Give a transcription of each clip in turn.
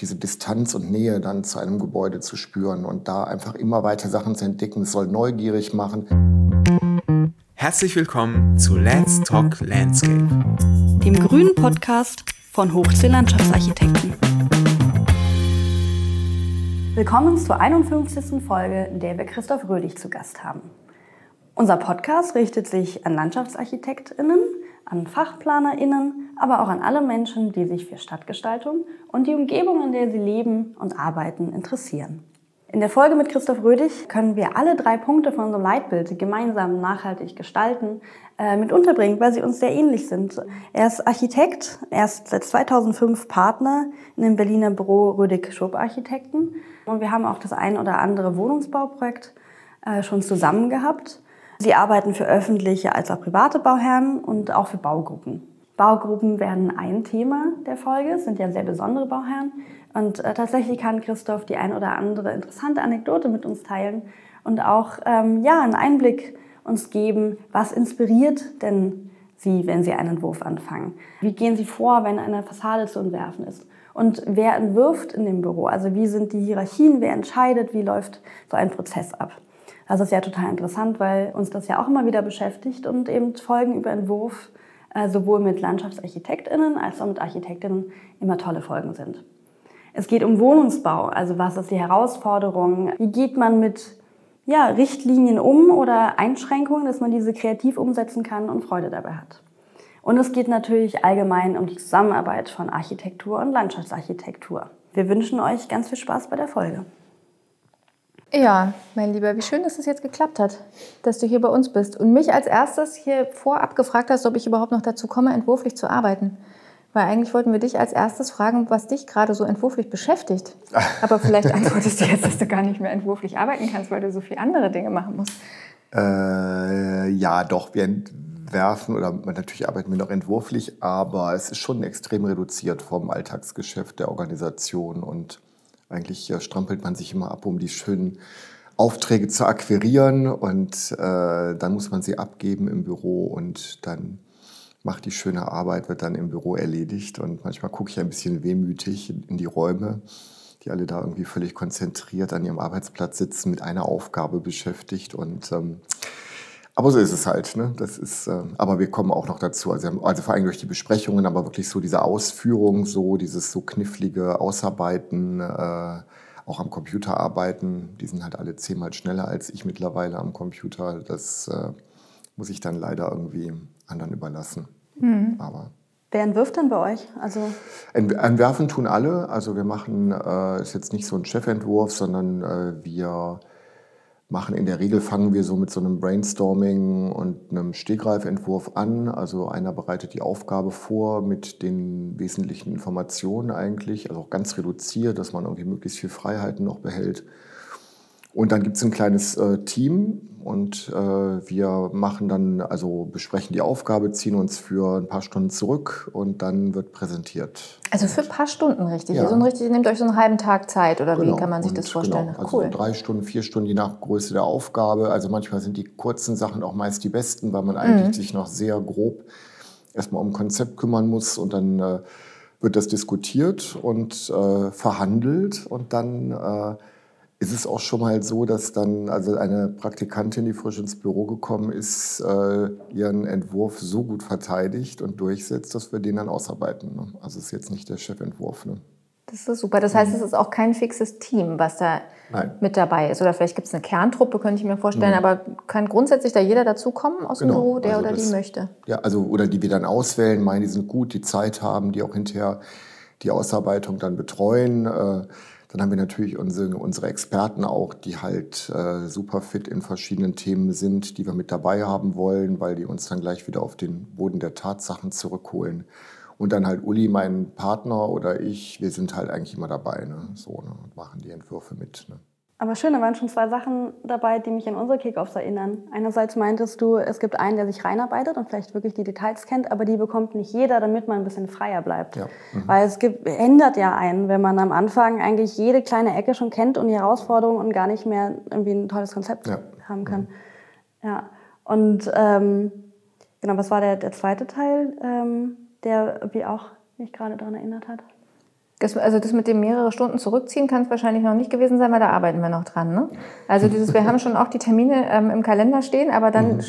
diese Distanz und Nähe dann zu einem Gebäude zu spüren und da einfach immer weiter Sachen zu entdecken. Es soll neugierig machen. Herzlich willkommen zu Let's Talk Landscape, dem grünen Podcast von Hochsee Landschaftsarchitekten. Willkommen zur 51. Folge, in der wir Christoph Rödig zu Gast haben. Unser Podcast richtet sich an LandschaftsarchitektInnen, an FachplanerInnen, aber auch an alle Menschen, die sich für Stadtgestaltung und die Umgebung, in der sie leben und arbeiten, interessieren. In der Folge mit Christoph Rödig können wir alle drei Punkte von unserem Leitbild gemeinsam nachhaltig gestalten äh, mit unterbringen, weil sie uns sehr ähnlich sind. Er ist Architekt, er ist seit 2005 Partner in dem Berliner Büro Rödig Schub Architekten und wir haben auch das ein oder andere Wohnungsbauprojekt äh, schon zusammen gehabt. Sie arbeiten für öffentliche als auch private Bauherren und auch für Baugruppen. Baugruppen werden ein Thema der Folge, sind ja sehr besondere Bauherren. Und äh, tatsächlich kann Christoph die ein oder andere interessante Anekdote mit uns teilen und auch ähm, ja, einen Einblick uns geben, was inspiriert denn Sie, wenn Sie einen Entwurf anfangen? Wie gehen Sie vor, wenn eine Fassade zu entwerfen ist? Und wer entwirft in dem Büro? Also wie sind die Hierarchien? Wer entscheidet? Wie läuft so ein Prozess ab? Das ist ja total interessant, weil uns das ja auch immer wieder beschäftigt und eben Folgen über Entwurf äh, sowohl mit LandschaftsarchitektInnen als auch mit ArchitektInnen immer tolle Folgen sind. Es geht um Wohnungsbau, also was ist die Herausforderung? Wie geht man mit ja, Richtlinien um oder Einschränkungen, dass man diese kreativ umsetzen kann und Freude dabei hat? Und es geht natürlich allgemein um die Zusammenarbeit von Architektur und Landschaftsarchitektur. Wir wünschen euch ganz viel Spaß bei der Folge. Ja, mein Lieber, wie schön, dass es jetzt geklappt hat, dass du hier bei uns bist und mich als erstes hier vorab gefragt hast, ob ich überhaupt noch dazu komme, entwurflich zu arbeiten. Weil eigentlich wollten wir dich als erstes fragen, was dich gerade so entwurflich beschäftigt. Aber vielleicht antwortest du jetzt, dass du gar nicht mehr entwurflich arbeiten kannst, weil du so viele andere Dinge machen musst. Äh, ja, doch, wir entwerfen oder natürlich arbeiten wir noch entwurflich, aber es ist schon extrem reduziert vom Alltagsgeschäft der Organisation und eigentlich äh, strampelt man sich immer ab, um die schönen Aufträge zu akquirieren und äh, dann muss man sie abgeben im Büro und dann macht die schöne Arbeit, wird dann im Büro erledigt. Und manchmal gucke ich ein bisschen wehmütig in die Räume, die alle da irgendwie völlig konzentriert an ihrem Arbeitsplatz sitzen, mit einer Aufgabe beschäftigt. Und ähm, aber so ist es halt. Ne? Das ist, äh, aber wir kommen auch noch dazu. Also, also vor allem durch die Besprechungen, aber wirklich so diese Ausführung, so dieses so knifflige Ausarbeiten, äh, auch am Computer arbeiten. Die sind halt alle zehnmal schneller als ich mittlerweile am Computer. Das äh, muss ich dann leider irgendwie anderen überlassen. Mhm. Aber Wer entwirft denn bei euch? Also Entwerfen tun alle. Also wir machen, äh, ist jetzt nicht so ein Chefentwurf, sondern äh, wir machen in der Regel, fangen wir so mit so einem Brainstorming und einem Stegreifentwurf an. Also einer bereitet die Aufgabe vor mit den wesentlichen Informationen eigentlich, also auch ganz reduziert, dass man irgendwie möglichst viel Freiheiten noch behält. Und dann gibt es ein kleines äh, Team und äh, wir machen dann, also besprechen die Aufgabe, ziehen uns für ein paar Stunden zurück und dann wird präsentiert. Also für ein paar Stunden richtig? Ja. Also ein richtig, nehmt euch so einen halben Tag Zeit oder genau. wie kann man sich und das vorstellen? Genau. Also cool. drei Stunden, vier Stunden, je nach Größe der Aufgabe. Also manchmal sind die kurzen Sachen auch meist die besten, weil man eigentlich mhm. sich noch sehr grob erstmal um ein Konzept kümmern muss und dann äh, wird das diskutiert und äh, verhandelt und dann äh, ist es auch schon mal so, dass dann also eine Praktikantin, die frisch ins Büro gekommen ist, äh, ihren Entwurf so gut verteidigt und durchsetzt, dass wir den dann ausarbeiten. Ne? Also ist jetzt nicht der Chefentwurf. Ne? Das ist super. Das heißt, es ist auch kein fixes Team, was da Nein. mit dabei ist. Oder vielleicht gibt es eine Kerntruppe, könnte ich mir vorstellen. Mhm. Aber kann grundsätzlich da jeder dazukommen aus genau. dem Büro, der also oder das, die möchte? Ja, also oder die wir dann auswählen, meinen, die sind gut, die Zeit haben, die auch hinterher die Ausarbeitung dann betreuen. Äh, dann haben wir natürlich unsere, unsere Experten auch, die halt äh, super fit in verschiedenen Themen sind, die wir mit dabei haben wollen, weil die uns dann gleich wieder auf den Boden der Tatsachen zurückholen. Und dann halt Uli, mein Partner oder ich, wir sind halt eigentlich immer dabei, ne? so ne? und machen die Entwürfe mit. Ne? Aber schön, da waren schon zwei Sachen dabei, die mich an unsere Kickoffs erinnern. Einerseits meintest du, es gibt einen, der sich reinarbeitet und vielleicht wirklich die Details kennt, aber die bekommt nicht jeder, damit man ein bisschen freier bleibt. Ja. Mhm. Weil es gibt, ändert ja einen, wenn man am Anfang eigentlich jede kleine Ecke schon kennt und die Herausforderungen und gar nicht mehr irgendwie ein tolles Konzept ja. haben kann. Mhm. Ja. Und ähm, genau, was war der, der zweite Teil, ähm, der wie auch mich gerade daran erinnert hat? Das, also das mit dem mehrere Stunden zurückziehen kann es wahrscheinlich noch nicht gewesen sein, weil da arbeiten wir noch dran. Ne? Also dieses, wir haben schon auch die Termine ähm, im Kalender stehen, aber dann mhm.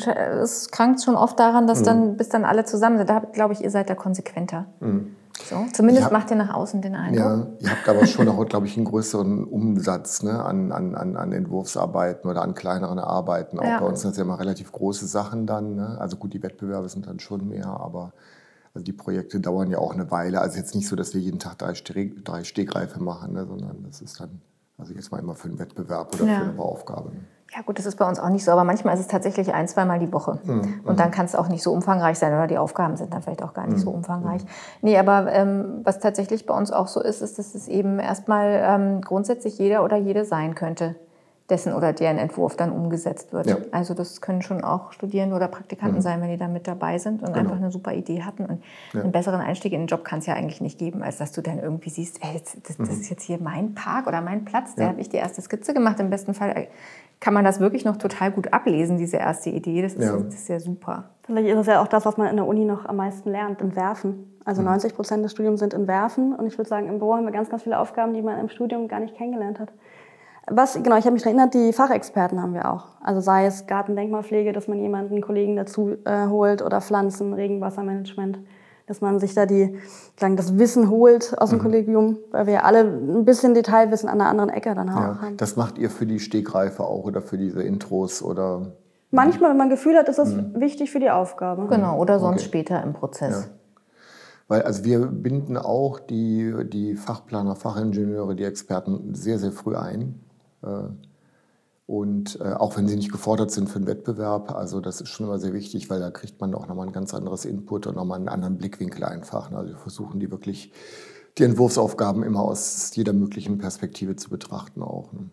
es krankt schon oft daran, dass mhm. dann bis dann alle zusammen sind. Da glaube ich, ihr seid da konsequenter. Mhm. So, zumindest hab, macht ihr nach außen den Eindruck. Ja, ihr habt aber schon auch, glaube ich, einen größeren Umsatz ne, an, an, an Entwurfsarbeiten oder an kleineren Arbeiten. Auch ja. bei uns sind das ja immer relativ große Sachen dann. Ne? Also gut, die Wettbewerbe sind dann schon mehr, aber also die Projekte dauern ja auch eine Weile. Also jetzt nicht so, dass wir jeden Tag drei, Steg, drei Stegreife machen, ne, sondern das ist dann, also jetzt mal immer für einen Wettbewerb oder ja. für eine Bauaufgabe. Ne. Ja gut, das ist bei uns auch nicht so, aber manchmal ist es tatsächlich ein, zweimal die Woche. Mhm. Und dann kann es auch nicht so umfangreich sein oder die Aufgaben sind dann vielleicht auch gar nicht mhm. so umfangreich. Mhm. Nee, aber ähm, was tatsächlich bei uns auch so ist, ist, dass es eben erstmal ähm, grundsätzlich jeder oder jede sein könnte dessen oder deren Entwurf dann umgesetzt wird. Ja. Also das können schon auch Studierende oder Praktikanten mhm. sein, wenn die da mit dabei sind und genau. einfach eine super Idee hatten. Und ja. einen besseren Einstieg in den Job kann es ja eigentlich nicht geben, als dass du dann irgendwie siehst, ey, das, das, mhm. ist jetzt hier mein Park oder mein Platz, da ja. habe ich die erste Skizze gemacht. Im besten Fall kann man das wirklich noch total gut ablesen, diese erste Idee. Das ist, ja. das ist ja super. Vielleicht ist es ja auch das, was man in der Uni noch am meisten lernt, Entwerfen. Also 90 mhm. Prozent des Studiums sind Entwerfen. Und ich würde sagen, im Büro haben wir ganz, ganz viele Aufgaben, die man im Studium gar nicht kennengelernt hat. Was, genau, ich habe mich erinnert, die Fachexperten haben wir auch. Also sei es Gartendenkmalpflege, dass man jemanden, einen Kollegen dazu äh, holt oder Pflanzen, Regenwassermanagement, dass man sich da die, sagen, das Wissen holt aus dem mhm. Kollegium, weil wir alle ein bisschen Detailwissen an einer anderen Ecke dann auch ja, haben. Das macht ihr für die Stegreife auch oder für diese Intros oder? Manchmal, wenn man Gefühl hat, ist das mhm. wichtig für die Aufgabe. Genau, oder sonst okay. später im Prozess. Ja. Weil also wir binden auch die, die Fachplaner, Fachingenieure, die Experten sehr, sehr früh ein. Äh, und äh, auch wenn sie nicht gefordert sind für einen Wettbewerb, also das ist schon immer sehr wichtig, weil da kriegt man auch nochmal ein ganz anderes Input und nochmal einen anderen Blickwinkel einfach. Ne? Also wir versuchen die wirklich, die Entwurfsaufgaben immer aus jeder möglichen Perspektive zu betrachten auch. Ne?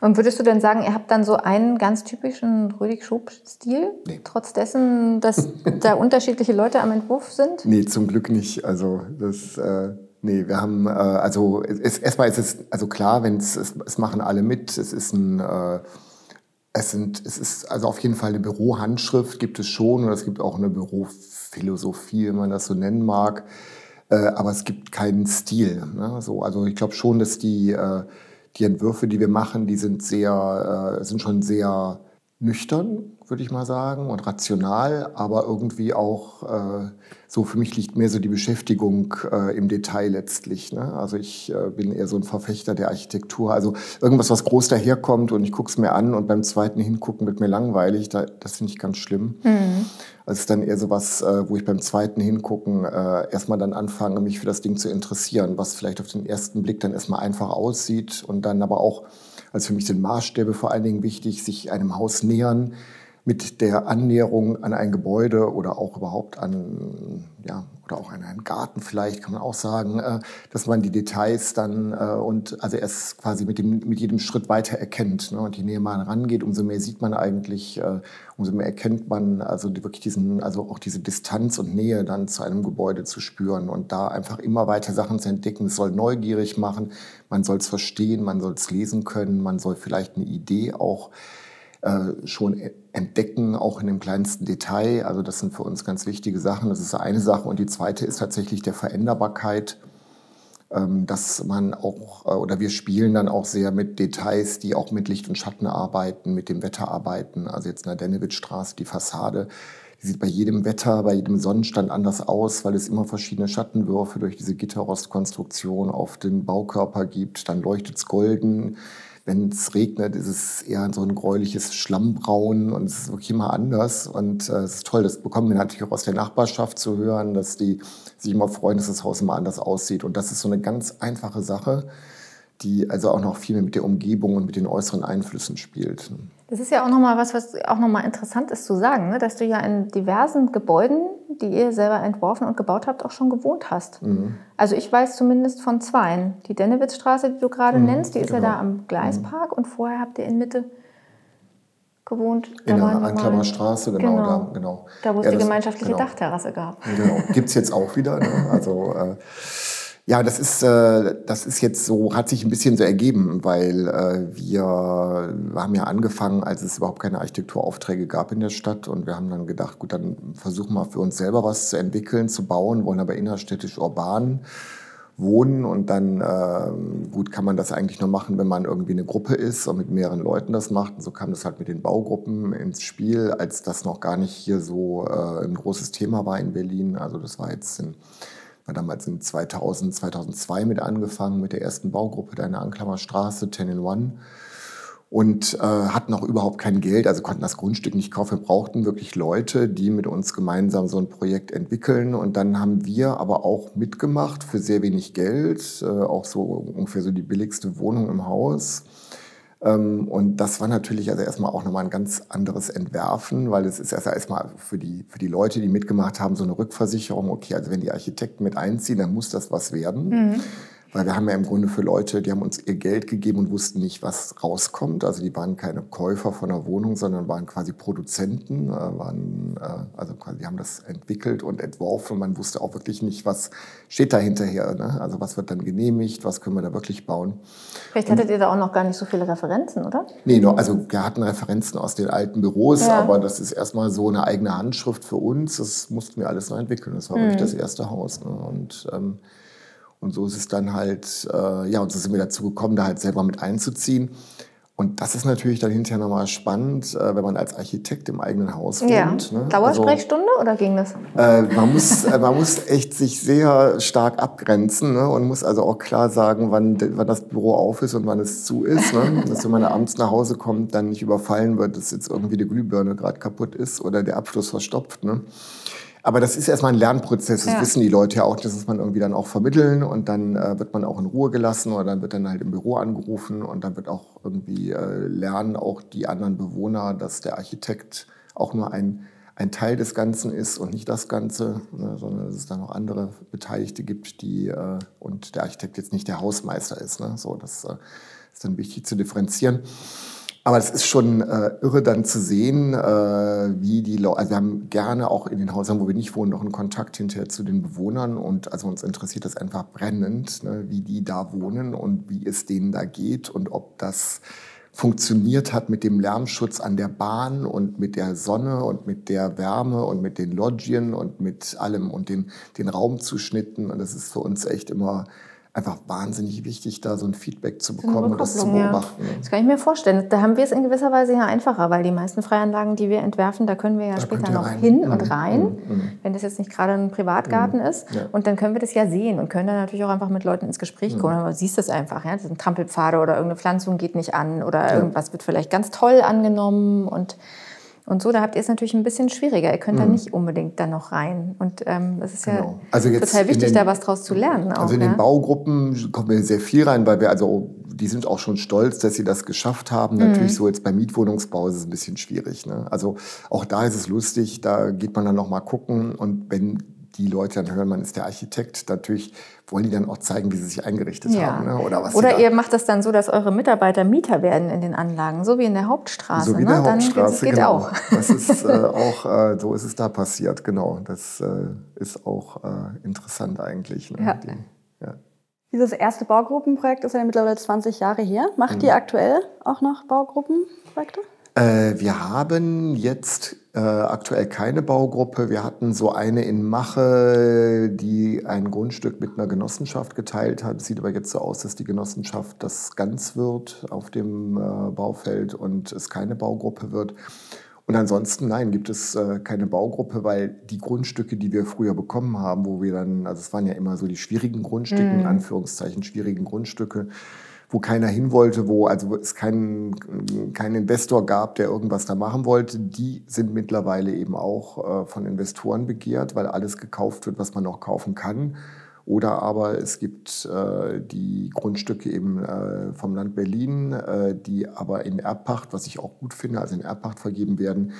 Und würdest du denn sagen, ihr habt dann so einen ganz typischen Rüdig-Schub-Stil? Nee. Trotz dessen, dass da unterschiedliche Leute am Entwurf sind? Nee, zum Glück nicht. Also das... Äh Nee, wir haben, äh, also es, erstmal ist es, also klar, wenn es, es machen alle mit, es ist ein, äh, es sind, es ist also auf jeden Fall eine Bürohandschrift gibt es schon und es gibt auch eine Bürophilosophie, wenn man das so nennen mag, äh, aber es gibt keinen Stil. Ne? So, also ich glaube schon, dass die, äh, die Entwürfe, die wir machen, die sind sehr, äh, sind schon sehr nüchtern, würde ich mal sagen, und rational, aber irgendwie auch äh, so, für mich liegt mehr so die Beschäftigung äh, im Detail letztlich. Ne? Also ich äh, bin eher so ein Verfechter der Architektur. Also irgendwas, was groß daherkommt und ich gucke es mir an und beim zweiten Hingucken wird mir langweilig, da, das finde ich ganz schlimm. Mhm. Also es ist dann eher so was, äh, wo ich beim zweiten Hingucken äh, erstmal dann anfange, mich für das Ding zu interessieren, was vielleicht auf den ersten Blick dann erstmal einfach aussieht und dann aber auch, also für mich sind Maßstäbe vor allen Dingen wichtig, sich einem Haus nähern, mit der Annäherung an ein Gebäude oder auch überhaupt an, ja, oder auch an einen Garten vielleicht, kann man auch sagen, äh, dass man die Details dann äh, und also erst quasi mit, dem, mit jedem Schritt weiter erkennt. Ne? Und je näher man rangeht, umso mehr sieht man eigentlich, äh, umso mehr erkennt man also die, wirklich diesen, also auch diese Distanz und Nähe dann zu einem Gebäude zu spüren und da einfach immer weiter Sachen zu entdecken. Es soll neugierig machen, man soll es verstehen, man soll es lesen können, man soll vielleicht eine Idee auch äh, schon entdecken, auch in dem kleinsten Detail. Also das sind für uns ganz wichtige Sachen. Das ist eine Sache. Und die zweite ist tatsächlich der Veränderbarkeit, ähm, dass man auch, äh, oder wir spielen dann auch sehr mit Details, die auch mit Licht und Schatten arbeiten, mit dem Wetter arbeiten. Also jetzt in der Dennewitzstraße, die Fassade, die sieht bei jedem Wetter, bei jedem Sonnenstand anders aus, weil es immer verschiedene Schattenwürfe durch diese Gitterrostkonstruktion auf den Baukörper gibt. Dann leuchtet es golden wenn es regnet, ist es eher so ein gräuliches Schlammbraun und es ist wirklich immer anders. Und äh, es ist toll, das bekommen wir natürlich auch aus der Nachbarschaft zu hören, dass die sich immer freuen, dass das Haus immer anders aussieht. Und das ist so eine ganz einfache Sache, die also auch noch viel mehr mit der Umgebung und mit den äußeren Einflüssen spielt. Das ist ja auch nochmal was, was auch nochmal interessant ist zu sagen, ne? dass du ja in diversen Gebäuden, die ihr selber entworfen und gebaut habt, auch schon gewohnt hast. Mhm. Also ich weiß zumindest von zweien. Die Dennewitzstraße, die du gerade mhm, nennst, die ist genau. ja da am Gleispark mhm. und vorher habt ihr in Mitte gewohnt. In der Anklamer Straße, genau, genau. Da, genau. Da, wo es ja, die gemeinschaftliche genau. Dachterrasse gab. Genau. Gibt es jetzt auch wieder. Ne? Also äh, ja, das ist, äh, das ist jetzt so, hat sich ein bisschen so ergeben, weil äh, wir haben ja angefangen, als es überhaupt keine Architekturaufträge gab in der Stadt und wir haben dann gedacht, gut, dann versuchen wir für uns selber was zu entwickeln, zu bauen, wollen aber innerstädtisch urban wohnen und dann äh, gut kann man das eigentlich nur machen, wenn man irgendwie eine Gruppe ist und mit mehreren Leuten das macht. Und so kam das halt mit den Baugruppen ins Spiel, als das noch gar nicht hier so äh, ein großes Thema war in Berlin. Also das war jetzt in, war damals in 2000, 2002 mit angefangen mit der ersten Baugruppe da in der Anklammer Straße, 10 in One und äh, hatten auch überhaupt kein Geld, also konnten das Grundstück nicht kaufen. Wir brauchten wirklich Leute, die mit uns gemeinsam so ein Projekt entwickeln. Und dann haben wir aber auch mitgemacht für sehr wenig Geld, äh, auch so ungefähr so die billigste Wohnung im Haus. Ähm, und das war natürlich also erstmal auch nochmal ein ganz anderes Entwerfen, weil es ist erst erstmal für die, für die Leute, die mitgemacht haben, so eine Rückversicherung. Okay, also wenn die Architekten mit einziehen, dann muss das was werden. Mhm. Weil wir haben ja im Grunde für Leute, die haben uns ihr Geld gegeben und wussten nicht, was rauskommt. Also die waren keine Käufer von einer Wohnung, sondern waren quasi Produzenten, äh, waren, äh, also quasi, die haben das entwickelt und entworfen. Man wusste auch wirklich nicht, was steht da hinterher. Ne? Also was wird dann genehmigt, was können wir da wirklich bauen. Vielleicht hattet und, ihr da auch noch gar nicht so viele Referenzen, oder? Nee, nur, also wir hatten Referenzen aus den alten Büros, ja. aber das ist erstmal so eine eigene Handschrift für uns. Das mussten wir alles noch entwickeln. Das war mhm. wirklich das erste Haus. Ne? Und ähm, und so ist es dann halt, äh, ja, und so sind wir dazu gekommen, da halt selber mit einzuziehen. Und das ist natürlich dann hinterher nochmal spannend, äh, wenn man als Architekt im eigenen Haus wohnt. Ja. Ne? Dauersprechstunde also, oder ging das? Äh, man, muss, äh, man muss echt sich sehr stark abgrenzen ne? und muss also auch klar sagen, wann, wann das Büro auf ist und wann es zu ist. Ne? Dass wenn man abends nach Hause kommt, dann nicht überfallen wird, dass jetzt irgendwie die Glühbirne gerade kaputt ist oder der Abschluss verstopft. Ne? Aber das ist erstmal ein Lernprozess, das ja. wissen die Leute ja auch, das muss man irgendwie dann auch vermitteln und dann äh, wird man auch in Ruhe gelassen oder dann wird dann halt im Büro angerufen und dann wird auch irgendwie äh, lernen auch die anderen Bewohner, dass der Architekt auch nur ein, ein Teil des Ganzen ist und nicht das Ganze, ne, sondern dass es da noch andere Beteiligte gibt, die äh, und der Architekt jetzt nicht der Hausmeister ist. Ne? So, das äh, ist dann wichtig zu differenzieren. Aber es ist schon äh, irre dann zu sehen, äh, wie die Leute, also wir haben gerne auch in den Häusern, wo wir nicht wohnen, noch einen Kontakt hinterher zu den Bewohnern und also uns interessiert das einfach brennend, ne, wie die da wohnen und wie es denen da geht und ob das funktioniert hat mit dem Lärmschutz an der Bahn und mit der Sonne und mit der Wärme und mit den Loggien und mit allem und den, den Raumzuschnitten. Und das ist für uns echt immer einfach wahnsinnig wichtig, da so ein Feedback zu bekommen und das zu beobachten. Ja. Das kann ich mir vorstellen. Da haben wir es in gewisser Weise ja einfacher, weil die meisten Freianlagen, die wir entwerfen, da können wir ja da später noch rein. hin mhm. und rein, mhm. mhm. wenn das jetzt nicht gerade ein Privatgarten mhm. ist. Ja. Und dann können wir das ja sehen und können dann natürlich auch einfach mit Leuten ins Gespräch kommen. Mhm. Aber du siehst das einfach, ja? das sind Trampelpfade oder irgendeine Pflanzung geht nicht an oder ja. irgendwas wird vielleicht ganz toll angenommen und und so, da habt ihr es natürlich ein bisschen schwieriger. Ihr könnt mhm. da nicht unbedingt dann noch rein. Und ähm, es ist genau. ja also total wichtig, den, da was draus zu lernen. Also auch, in den Baugruppen kommen wir sehr viel rein, weil wir also die sind auch schon stolz, dass sie das geschafft haben. Mhm. Natürlich so jetzt beim Mietwohnungsbau ist es ein bisschen schwierig. Ne? Also auch da ist es lustig, da geht man dann noch mal gucken und wenn die Leute dann hören, man ist der Architekt, natürlich wollen die dann auch zeigen, wie sie sich eingerichtet ja. haben. Ne? Oder, was Oder ihr macht das dann so, dass eure Mitarbeiter Mieter werden in den Anlagen, so wie in der Hauptstraße. So wie in der ne? Hauptstraße, das geht genau. auch. Das ist äh, auch, äh, so ist es da passiert, genau. Das äh, ist auch äh, interessant eigentlich. Ne? Ja. Die, ja. Dieses erste Baugruppenprojekt ist ja mittlerweile 20 Jahre her. Macht mhm. ihr aktuell auch noch Baugruppenprojekte? Äh, wir haben jetzt äh, aktuell keine Baugruppe. Wir hatten so eine in Mache, die ein Grundstück mit einer Genossenschaft geteilt hat. Sieht aber jetzt so aus, dass die Genossenschaft das ganz wird auf dem äh, Baufeld und es keine Baugruppe wird. Und ansonsten, nein, gibt es äh, keine Baugruppe, weil die Grundstücke, die wir früher bekommen haben, wo wir dann, also es waren ja immer so die schwierigen Grundstücke, mm. in Anführungszeichen schwierigen Grundstücke, wo keiner hin wollte, wo also es keinen keinen Investor gab, der irgendwas da machen wollte, die sind mittlerweile eben auch äh, von Investoren begehrt, weil alles gekauft wird, was man noch kaufen kann. Oder aber es gibt äh, die Grundstücke eben äh, vom Land Berlin, äh, die aber in Erbpacht, was ich auch gut finde, also in Erbpacht vergeben werden,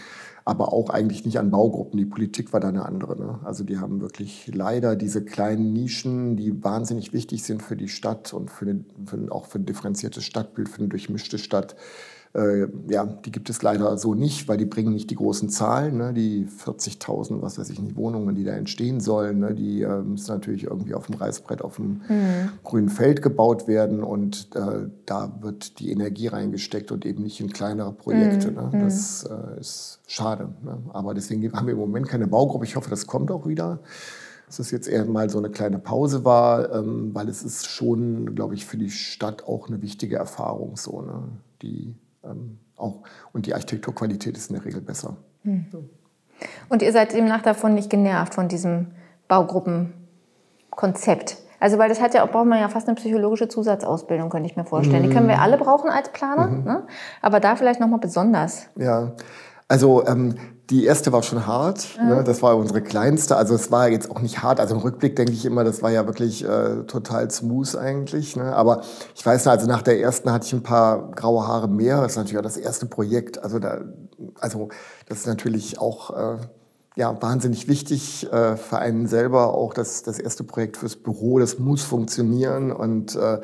aber auch eigentlich nicht an Baugruppen. Die Politik war da eine andere. Ne? Also die haben wirklich leider diese kleinen Nischen, die wahnsinnig wichtig sind für die Stadt und für, den, für auch für ein differenziertes Stadtbild, für eine durchmischte Stadt äh, ja, die gibt es leider so nicht, weil die bringen nicht die großen Zahlen. Ne? Die 40.000, was weiß ich nicht, Wohnungen, die da entstehen sollen, ne? die äh, müssen natürlich irgendwie auf dem Reißbrett auf dem mhm. grünen Feld gebaut werden und äh, da wird die Energie reingesteckt und eben nicht in kleinere Projekte. Mhm. Ne? Mhm. Das äh, ist schade. Ne? Aber deswegen haben wir im Moment keine Baugruppe. Ich hoffe, das kommt auch wieder dass es jetzt eher mal so eine kleine Pause war, ähm, weil es ist schon, glaube ich, für die Stadt auch eine wichtige Erfahrung so, ne? die ähm, auch und die Architekturqualität ist in der Regel besser. Hm. Und ihr seid demnach davon nicht genervt von diesem Baugruppenkonzept? Also weil das hat ja auch, braucht man ja fast eine psychologische Zusatzausbildung, könnte ich mir vorstellen. Die können wir alle brauchen als Planer, mhm. ne? aber da vielleicht nochmal besonders. Ja, also ähm, die erste war schon hart. Mhm. Ne? Das war unsere kleinste. Also es war jetzt auch nicht hart. Also im Rückblick denke ich immer, das war ja wirklich äh, total smooth eigentlich. Ne? Aber ich weiß nicht, also nach der ersten hatte ich ein paar graue Haare mehr. Das ist natürlich auch das erste Projekt. Also, da, also das ist natürlich auch... Äh, ja, wahnsinnig wichtig äh, für einen selber. Auch das, das erste Projekt fürs Büro, das muss funktionieren. Und äh,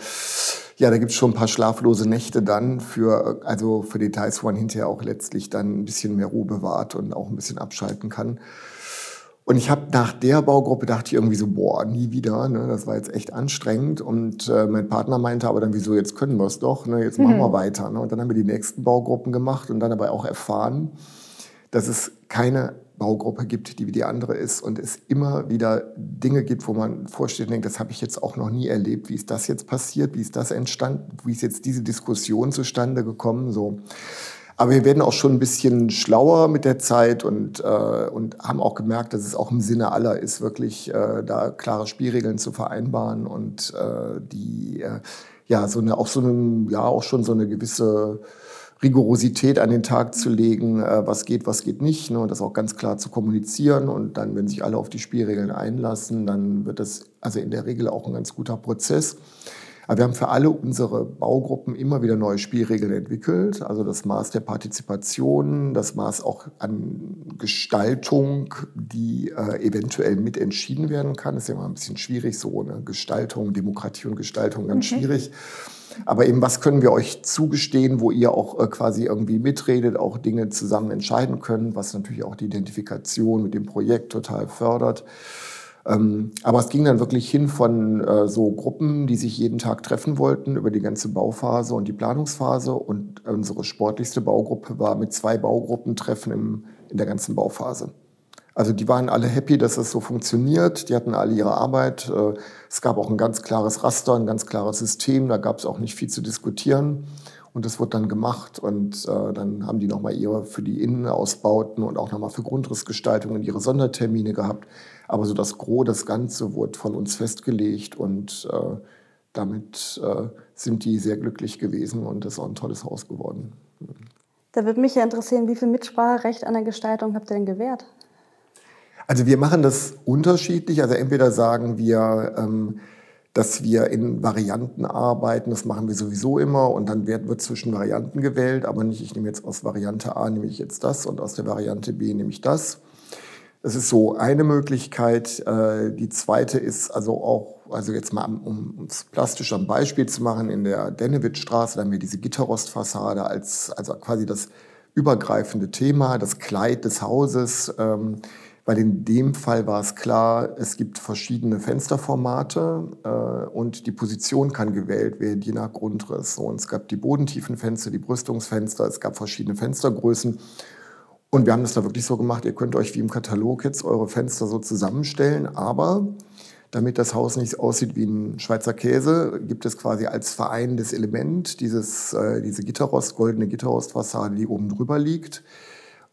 ja, da gibt es schon ein paar schlaflose Nächte dann für, also für Details, wo man hinterher auch letztlich dann ein bisschen mehr Ruhe bewahrt und auch ein bisschen abschalten kann. Und ich habe nach der Baugruppe dachte ich irgendwie so, boah, nie wieder. Ne? Das war jetzt echt anstrengend. Und äh, mein Partner meinte aber dann, wieso, jetzt können wir es doch, ne? jetzt machen mhm. wir weiter. Ne? Und dann haben wir die nächsten Baugruppen gemacht und dann aber auch erfahren, dass es keine Baugruppe gibt, die wie die andere ist und es immer wieder Dinge gibt, wo man vorsteht und denkt, das habe ich jetzt auch noch nie erlebt. Wie ist das jetzt passiert? Wie ist das entstanden? Wie ist jetzt diese Diskussion zustande gekommen? So. Aber wir werden auch schon ein bisschen schlauer mit der Zeit und, äh, und haben auch gemerkt, dass es auch im Sinne aller ist, wirklich äh, da klare Spielregeln zu vereinbaren und äh, die äh, ja so eine auch so eine ja auch schon so eine gewisse Rigorosität an den Tag zu legen, äh, was geht, was geht nicht, ne, und das auch ganz klar zu kommunizieren. Und dann, wenn sich alle auf die Spielregeln einlassen, dann wird das also in der Regel auch ein ganz guter Prozess. Aber wir haben für alle unsere Baugruppen immer wieder neue Spielregeln entwickelt. Also das Maß der Partizipation, das Maß auch an Gestaltung, die äh, eventuell entschieden werden kann. Das ist ja immer ein bisschen schwierig so. Ne? Gestaltung, Demokratie und Gestaltung ganz okay. schwierig. Aber eben, was können wir euch zugestehen, wo ihr auch äh, quasi irgendwie mitredet, auch Dinge zusammen entscheiden könnt, was natürlich auch die Identifikation mit dem Projekt total fördert. Ähm, aber es ging dann wirklich hin von äh, so Gruppen, die sich jeden Tag treffen wollten über die ganze Bauphase und die Planungsphase. Und unsere sportlichste Baugruppe war mit zwei Baugruppentreffen im, in der ganzen Bauphase. Also die waren alle happy, dass es so funktioniert. Die hatten alle ihre Arbeit. Äh, es gab auch ein ganz klares Raster, ein ganz klares System. Da gab es auch nicht viel zu diskutieren. Und das wurde dann gemacht und äh, dann haben die nochmal ihre für die Innenausbauten und auch nochmal für Grundrissgestaltungen ihre Sondertermine gehabt. Aber so das Gros, das Ganze wurde von uns festgelegt und äh, damit sind die sehr glücklich gewesen und das ist auch ein tolles Haus geworden. Da würde mich ja interessieren, wie viel Mitspracherecht an der Gestaltung habt ihr denn gewährt? Also wir machen das unterschiedlich. Also entweder sagen wir, ähm, dass wir in Varianten arbeiten, das machen wir sowieso immer und dann wird, wird zwischen Varianten gewählt, aber nicht, ich nehme jetzt aus Variante A nehme ich jetzt das und aus der Variante B nehme ich das. Das ist so eine Möglichkeit. Äh, die zweite ist also auch, also jetzt mal um es plastisch am Beispiel zu machen, in der Dennewittstraße, da haben wir diese Gitterrostfassade als also quasi das übergreifende Thema, das Kleid des Hauses. Ähm, weil in dem Fall war es klar, es gibt verschiedene Fensterformate äh, und die Position kann gewählt werden, je nach Grundriss. So, und es gab die Bodentiefenfenster, die Brüstungsfenster, es gab verschiedene Fenstergrößen. Und wir haben das da wirklich so gemacht, ihr könnt euch wie im Katalog jetzt eure Fenster so zusammenstellen, aber damit das Haus nicht aussieht wie ein Schweizer Käse, gibt es quasi als vereinendes Element dieses, äh, diese Gitterrost, goldene Gitterrostfassade, die oben drüber liegt.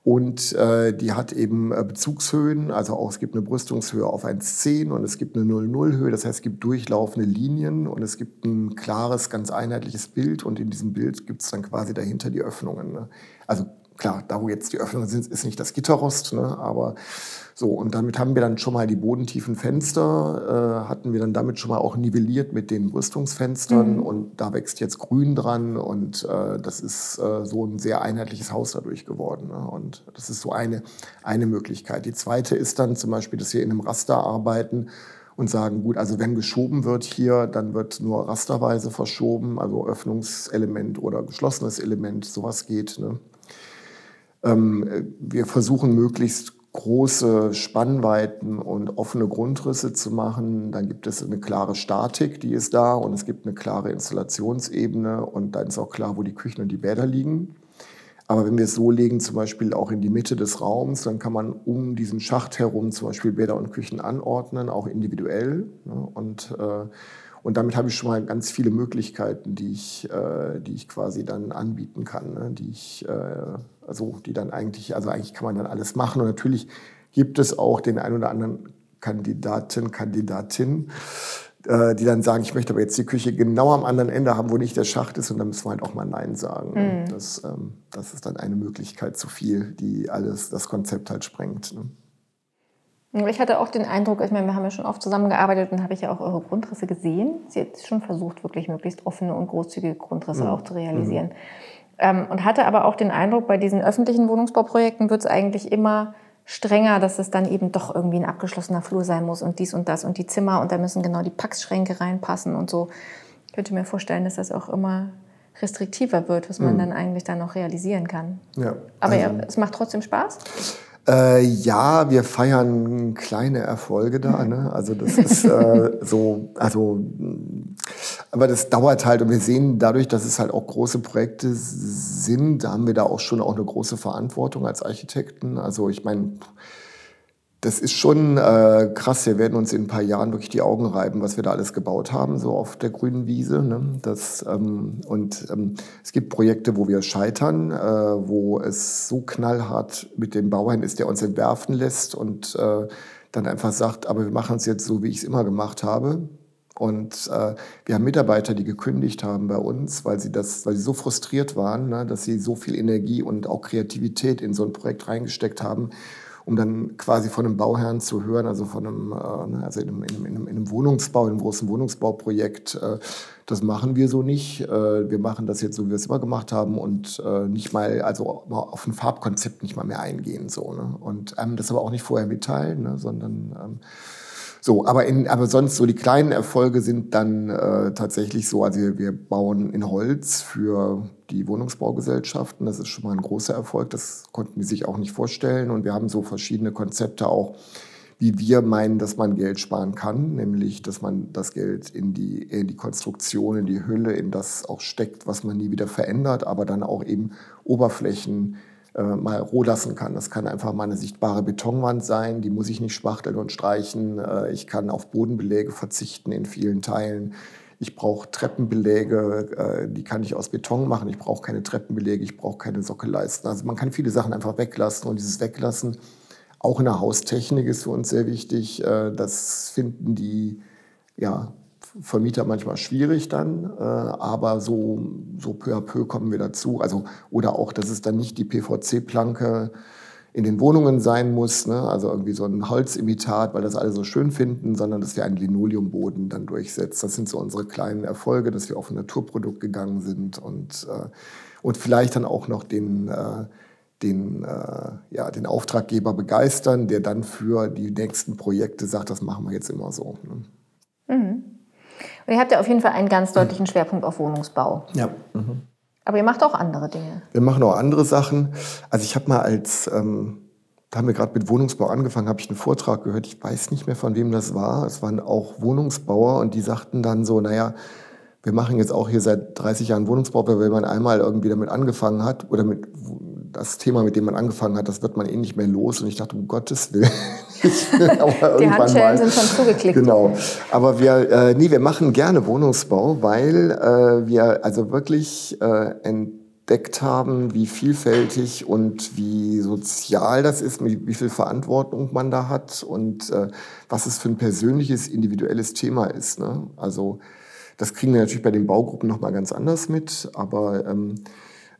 Und äh, die hat eben äh, Bezugshöhen, also auch es gibt eine Brüstungshöhe auf 1,10 und es gibt eine 0,0-Höhe, das heißt es gibt durchlaufende Linien und es gibt ein klares, ganz einheitliches Bild und in diesem Bild gibt es dann quasi dahinter die Öffnungen. Ne? Also klar, da wo jetzt die Öffnungen sind, ist nicht das Gitterrost, ne? aber so, und damit haben wir dann schon mal die bodentiefen Fenster, äh, hatten wir dann damit schon mal auch nivelliert mit den Brüstungsfenstern mhm. und da wächst jetzt Grün dran und äh, das ist äh, so ein sehr einheitliches Haus dadurch geworden. Ne? Und das ist so eine, eine Möglichkeit. Die zweite ist dann zum Beispiel, dass wir in einem Raster arbeiten und sagen, gut, also wenn geschoben wird hier, dann wird nur rasterweise verschoben, also Öffnungselement oder geschlossenes Element, sowas geht. Ne? Ähm, wir versuchen möglichst große Spannweiten und offene Grundrisse zu machen. Dann gibt es eine klare Statik, die ist da und es gibt eine klare Installationsebene und dann ist auch klar, wo die Küchen und die Bäder liegen. Aber wenn wir es so legen, zum Beispiel auch in die Mitte des Raums, dann kann man um diesen Schacht herum zum Beispiel Bäder und Küchen anordnen, auch individuell. Ne? Und, äh, und damit habe ich schon mal ganz viele Möglichkeiten, die ich, äh, die ich quasi dann anbieten kann, ne? die ich, äh, also die dann eigentlich, also eigentlich kann man dann alles machen. Und natürlich gibt es auch den ein oder anderen Kandidaten, Kandidatin, äh, die dann sagen, ich möchte aber jetzt die Küche genau am anderen Ende haben, wo nicht der Schacht ist und dann müssen wir halt auch mal Nein sagen. Mhm. Das, ähm, das ist dann eine Möglichkeit zu viel, die alles, das Konzept halt sprengt. Ne? Ich hatte auch den Eindruck, ich meine, wir haben ja schon oft zusammengearbeitet und habe ich ja auch eure Grundrisse gesehen. Sie hat schon versucht, wirklich möglichst offene und großzügige Grundrisse mhm. auch zu realisieren. Mhm. Ähm, und hatte aber auch den Eindruck, bei diesen öffentlichen Wohnungsbauprojekten wird es eigentlich immer strenger, dass es dann eben doch irgendwie ein abgeschlossener Flur sein muss und dies und das und die Zimmer und da müssen genau die Packschränke reinpassen und so. Ich könnte mir vorstellen, dass das auch immer restriktiver wird, was man mhm. dann eigentlich dann noch realisieren kann. Ja, Aber also, ja, es macht trotzdem Spaß? Äh, ja, wir feiern kleine Erfolge da. Ne? Also das ist äh, so, also, aber das dauert halt und wir sehen dadurch, dass es halt auch große Projekte sind, da haben wir da auch schon auch eine große Verantwortung als Architekten. Also ich meine, das ist schon äh, krass. Wir werden uns in ein paar Jahren wirklich die Augen reiben, was wir da alles gebaut haben, so auf der grünen Wiese. Ne? Das, ähm, und ähm, es gibt Projekte, wo wir scheitern, äh, wo es so knallhart mit dem Bauherrn ist, der uns entwerfen lässt und äh, dann einfach sagt, aber wir machen es jetzt so, wie ich es immer gemacht habe. Und äh, wir haben Mitarbeiter, die gekündigt haben bei uns, weil sie das, weil sie so frustriert waren, ne, dass sie so viel Energie und auch Kreativität in so ein Projekt reingesteckt haben um dann quasi von einem Bauherrn zu hören, also von einem, äh, ne, also in einem, in, einem, in einem, Wohnungsbau, in einem großen Wohnungsbauprojekt, äh, das machen wir so nicht. Äh, wir machen das jetzt so, wie wir es immer gemacht haben und äh, nicht mal, also auf ein Farbkonzept nicht mal mehr eingehen. So, ne? Und ähm, das aber auch nicht vorher mitteilen, ne? sondern ähm, so, aber, in, aber sonst so die kleinen Erfolge sind dann äh, tatsächlich so, also wir, wir bauen in Holz für die Wohnungsbaugesellschaften. Das ist schon mal ein großer Erfolg. Das konnten die sich auch nicht vorstellen. Und wir haben so verschiedene Konzepte auch, wie wir meinen, dass man Geld sparen kann, nämlich, dass man das Geld in die, in die Konstruktion, in die Hülle, in das auch steckt, was man nie wieder verändert, aber dann auch eben Oberflächen äh, mal roh lassen kann. Das kann einfach mal eine sichtbare Betonwand sein, die muss ich nicht spachteln und streichen. Äh, ich kann auf Bodenbeläge verzichten in vielen Teilen. Ich brauche Treppenbeläge, äh, die kann ich aus Beton machen. Ich brauche keine Treppenbeläge, ich brauche keine Sockelleisten. Also man kann viele Sachen einfach weglassen und dieses Weglassen, auch in der Haustechnik ist für uns sehr wichtig. Äh, das finden die ja, Vermieter manchmal schwierig dann, äh, aber so, so peu à peu kommen wir dazu. Also, oder auch, dass es dann nicht die PVC-Planke in den Wohnungen sein muss, ne? also irgendwie so ein Holzimitat, weil das alle so schön finden, sondern dass wir einen Linoleumboden dann durchsetzen. Das sind so unsere kleinen Erfolge, dass wir auf ein Naturprodukt gegangen sind und, äh, und vielleicht dann auch noch den, äh, den, äh, ja, den Auftraggeber begeistern, der dann für die nächsten Projekte sagt, das machen wir jetzt immer so. Ne? Mhm. Und ihr habt ja auf jeden Fall einen ganz deutlichen Schwerpunkt auf Wohnungsbau. Ja. Mhm. Aber ihr macht auch andere Dinge. Wir machen auch andere Sachen. Also ich habe mal als, ähm, da haben wir gerade mit Wohnungsbau angefangen, habe ich einen Vortrag gehört. Ich weiß nicht mehr, von wem das war. Es waren auch Wohnungsbauer und die sagten dann so, naja, wir machen jetzt auch hier seit 30 Jahren Wohnungsbau, weil wenn man einmal irgendwie damit angefangen hat oder mit das Thema, mit dem man angefangen hat, das wird man eh nicht mehr los. Und ich dachte, um Gottes Willen. Die Handschellen sind schon zugeklickt. Genau. Aber wir, äh, nee, wir machen gerne Wohnungsbau, weil äh, wir also wirklich äh, entdeckt haben, wie vielfältig und wie sozial das ist, wie, wie viel Verantwortung man da hat und äh, was es für ein persönliches, individuelles Thema ist. Ne? Also das kriegen wir natürlich bei den Baugruppen nochmal ganz anders mit, aber ähm,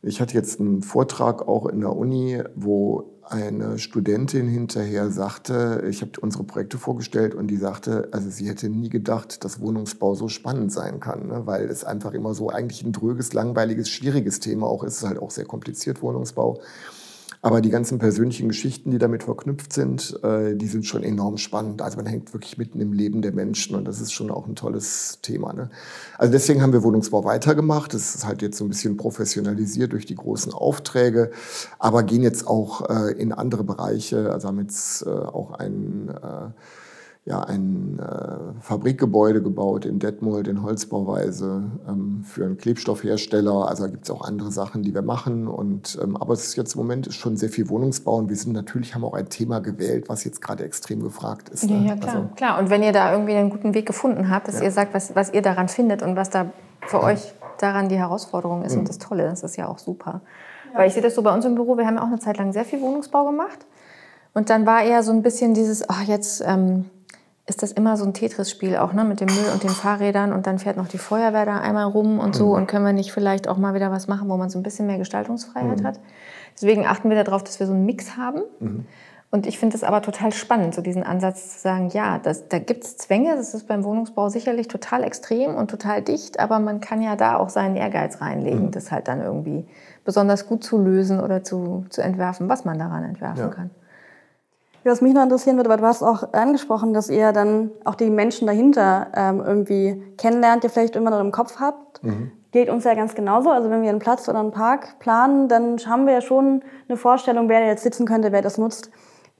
ich hatte jetzt einen Vortrag auch in der Uni, wo eine Studentin hinterher sagte, ich habe unsere Projekte vorgestellt und die sagte, also sie hätte nie gedacht, dass Wohnungsbau so spannend sein kann, ne? weil es einfach immer so eigentlich ein dröges, langweiliges, schwieriges Thema auch ist. Es ist halt auch sehr kompliziert, Wohnungsbau. Aber die ganzen persönlichen Geschichten, die damit verknüpft sind, äh, die sind schon enorm spannend. Also man hängt wirklich mitten im Leben der Menschen und das ist schon auch ein tolles Thema. Ne? Also deswegen haben wir Wohnungsbau weitergemacht. Das ist halt jetzt so ein bisschen professionalisiert durch die großen Aufträge, aber gehen jetzt auch äh, in andere Bereiche. Also haben jetzt äh, auch einen ja, ein äh, Fabrikgebäude gebaut in Detmold in Holzbauweise ähm, für einen Klebstoffhersteller. Also da gibt es auch andere Sachen, die wir machen. Und, ähm, aber es ist jetzt im Moment ist schon sehr viel Wohnungsbau und wir sind natürlich, haben auch ein Thema gewählt, was jetzt gerade extrem gefragt ist. Ja, ne? ja klar, Also, klar. Und wenn ihr da irgendwie einen guten Weg gefunden habt, dass Ja. ihr sagt, was, was ihr daran findet und was da für euch daran die Herausforderung ist und das Tolle, das ist ja auch super. Weil ich sehe das so bei uns im Büro, wir haben ja auch eine Zeit lang sehr viel Wohnungsbau gemacht. Und dann war eher so ein bisschen dieses, ach, jetzt ähm, ist das immer so ein Tetris-Spiel auch, ne, mit dem Müll und den Fahrrädern und dann fährt noch die Feuerwehr da einmal rum und so und können wir nicht vielleicht auch mal wieder was machen, wo man so ein bisschen mehr Gestaltungsfreiheit hat. Deswegen achten wir darauf, dass wir so einen Mix haben. Und ich finde es aber total spannend, so diesen Ansatz zu sagen, ja, das, da gibt es Zwänge, das ist beim Wohnungsbau sicherlich total extrem und total dicht, aber man kann ja da auch seinen Ehrgeiz reinlegen, das halt dann irgendwie besonders gut zu lösen oder zu, zu entwerfen, was man daran entwerfen Ja. kann. Was mich noch interessieren würde, weil du hast auch angesprochen, dass ihr dann auch die Menschen dahinter ähm, irgendwie kennenlernt, ihr vielleicht immer noch im Kopf habt. Geht uns ja ganz genauso. Also wenn wir einen Platz oder einen Park planen, dann haben wir ja schon eine Vorstellung, wer jetzt sitzen könnte, wer das nutzt.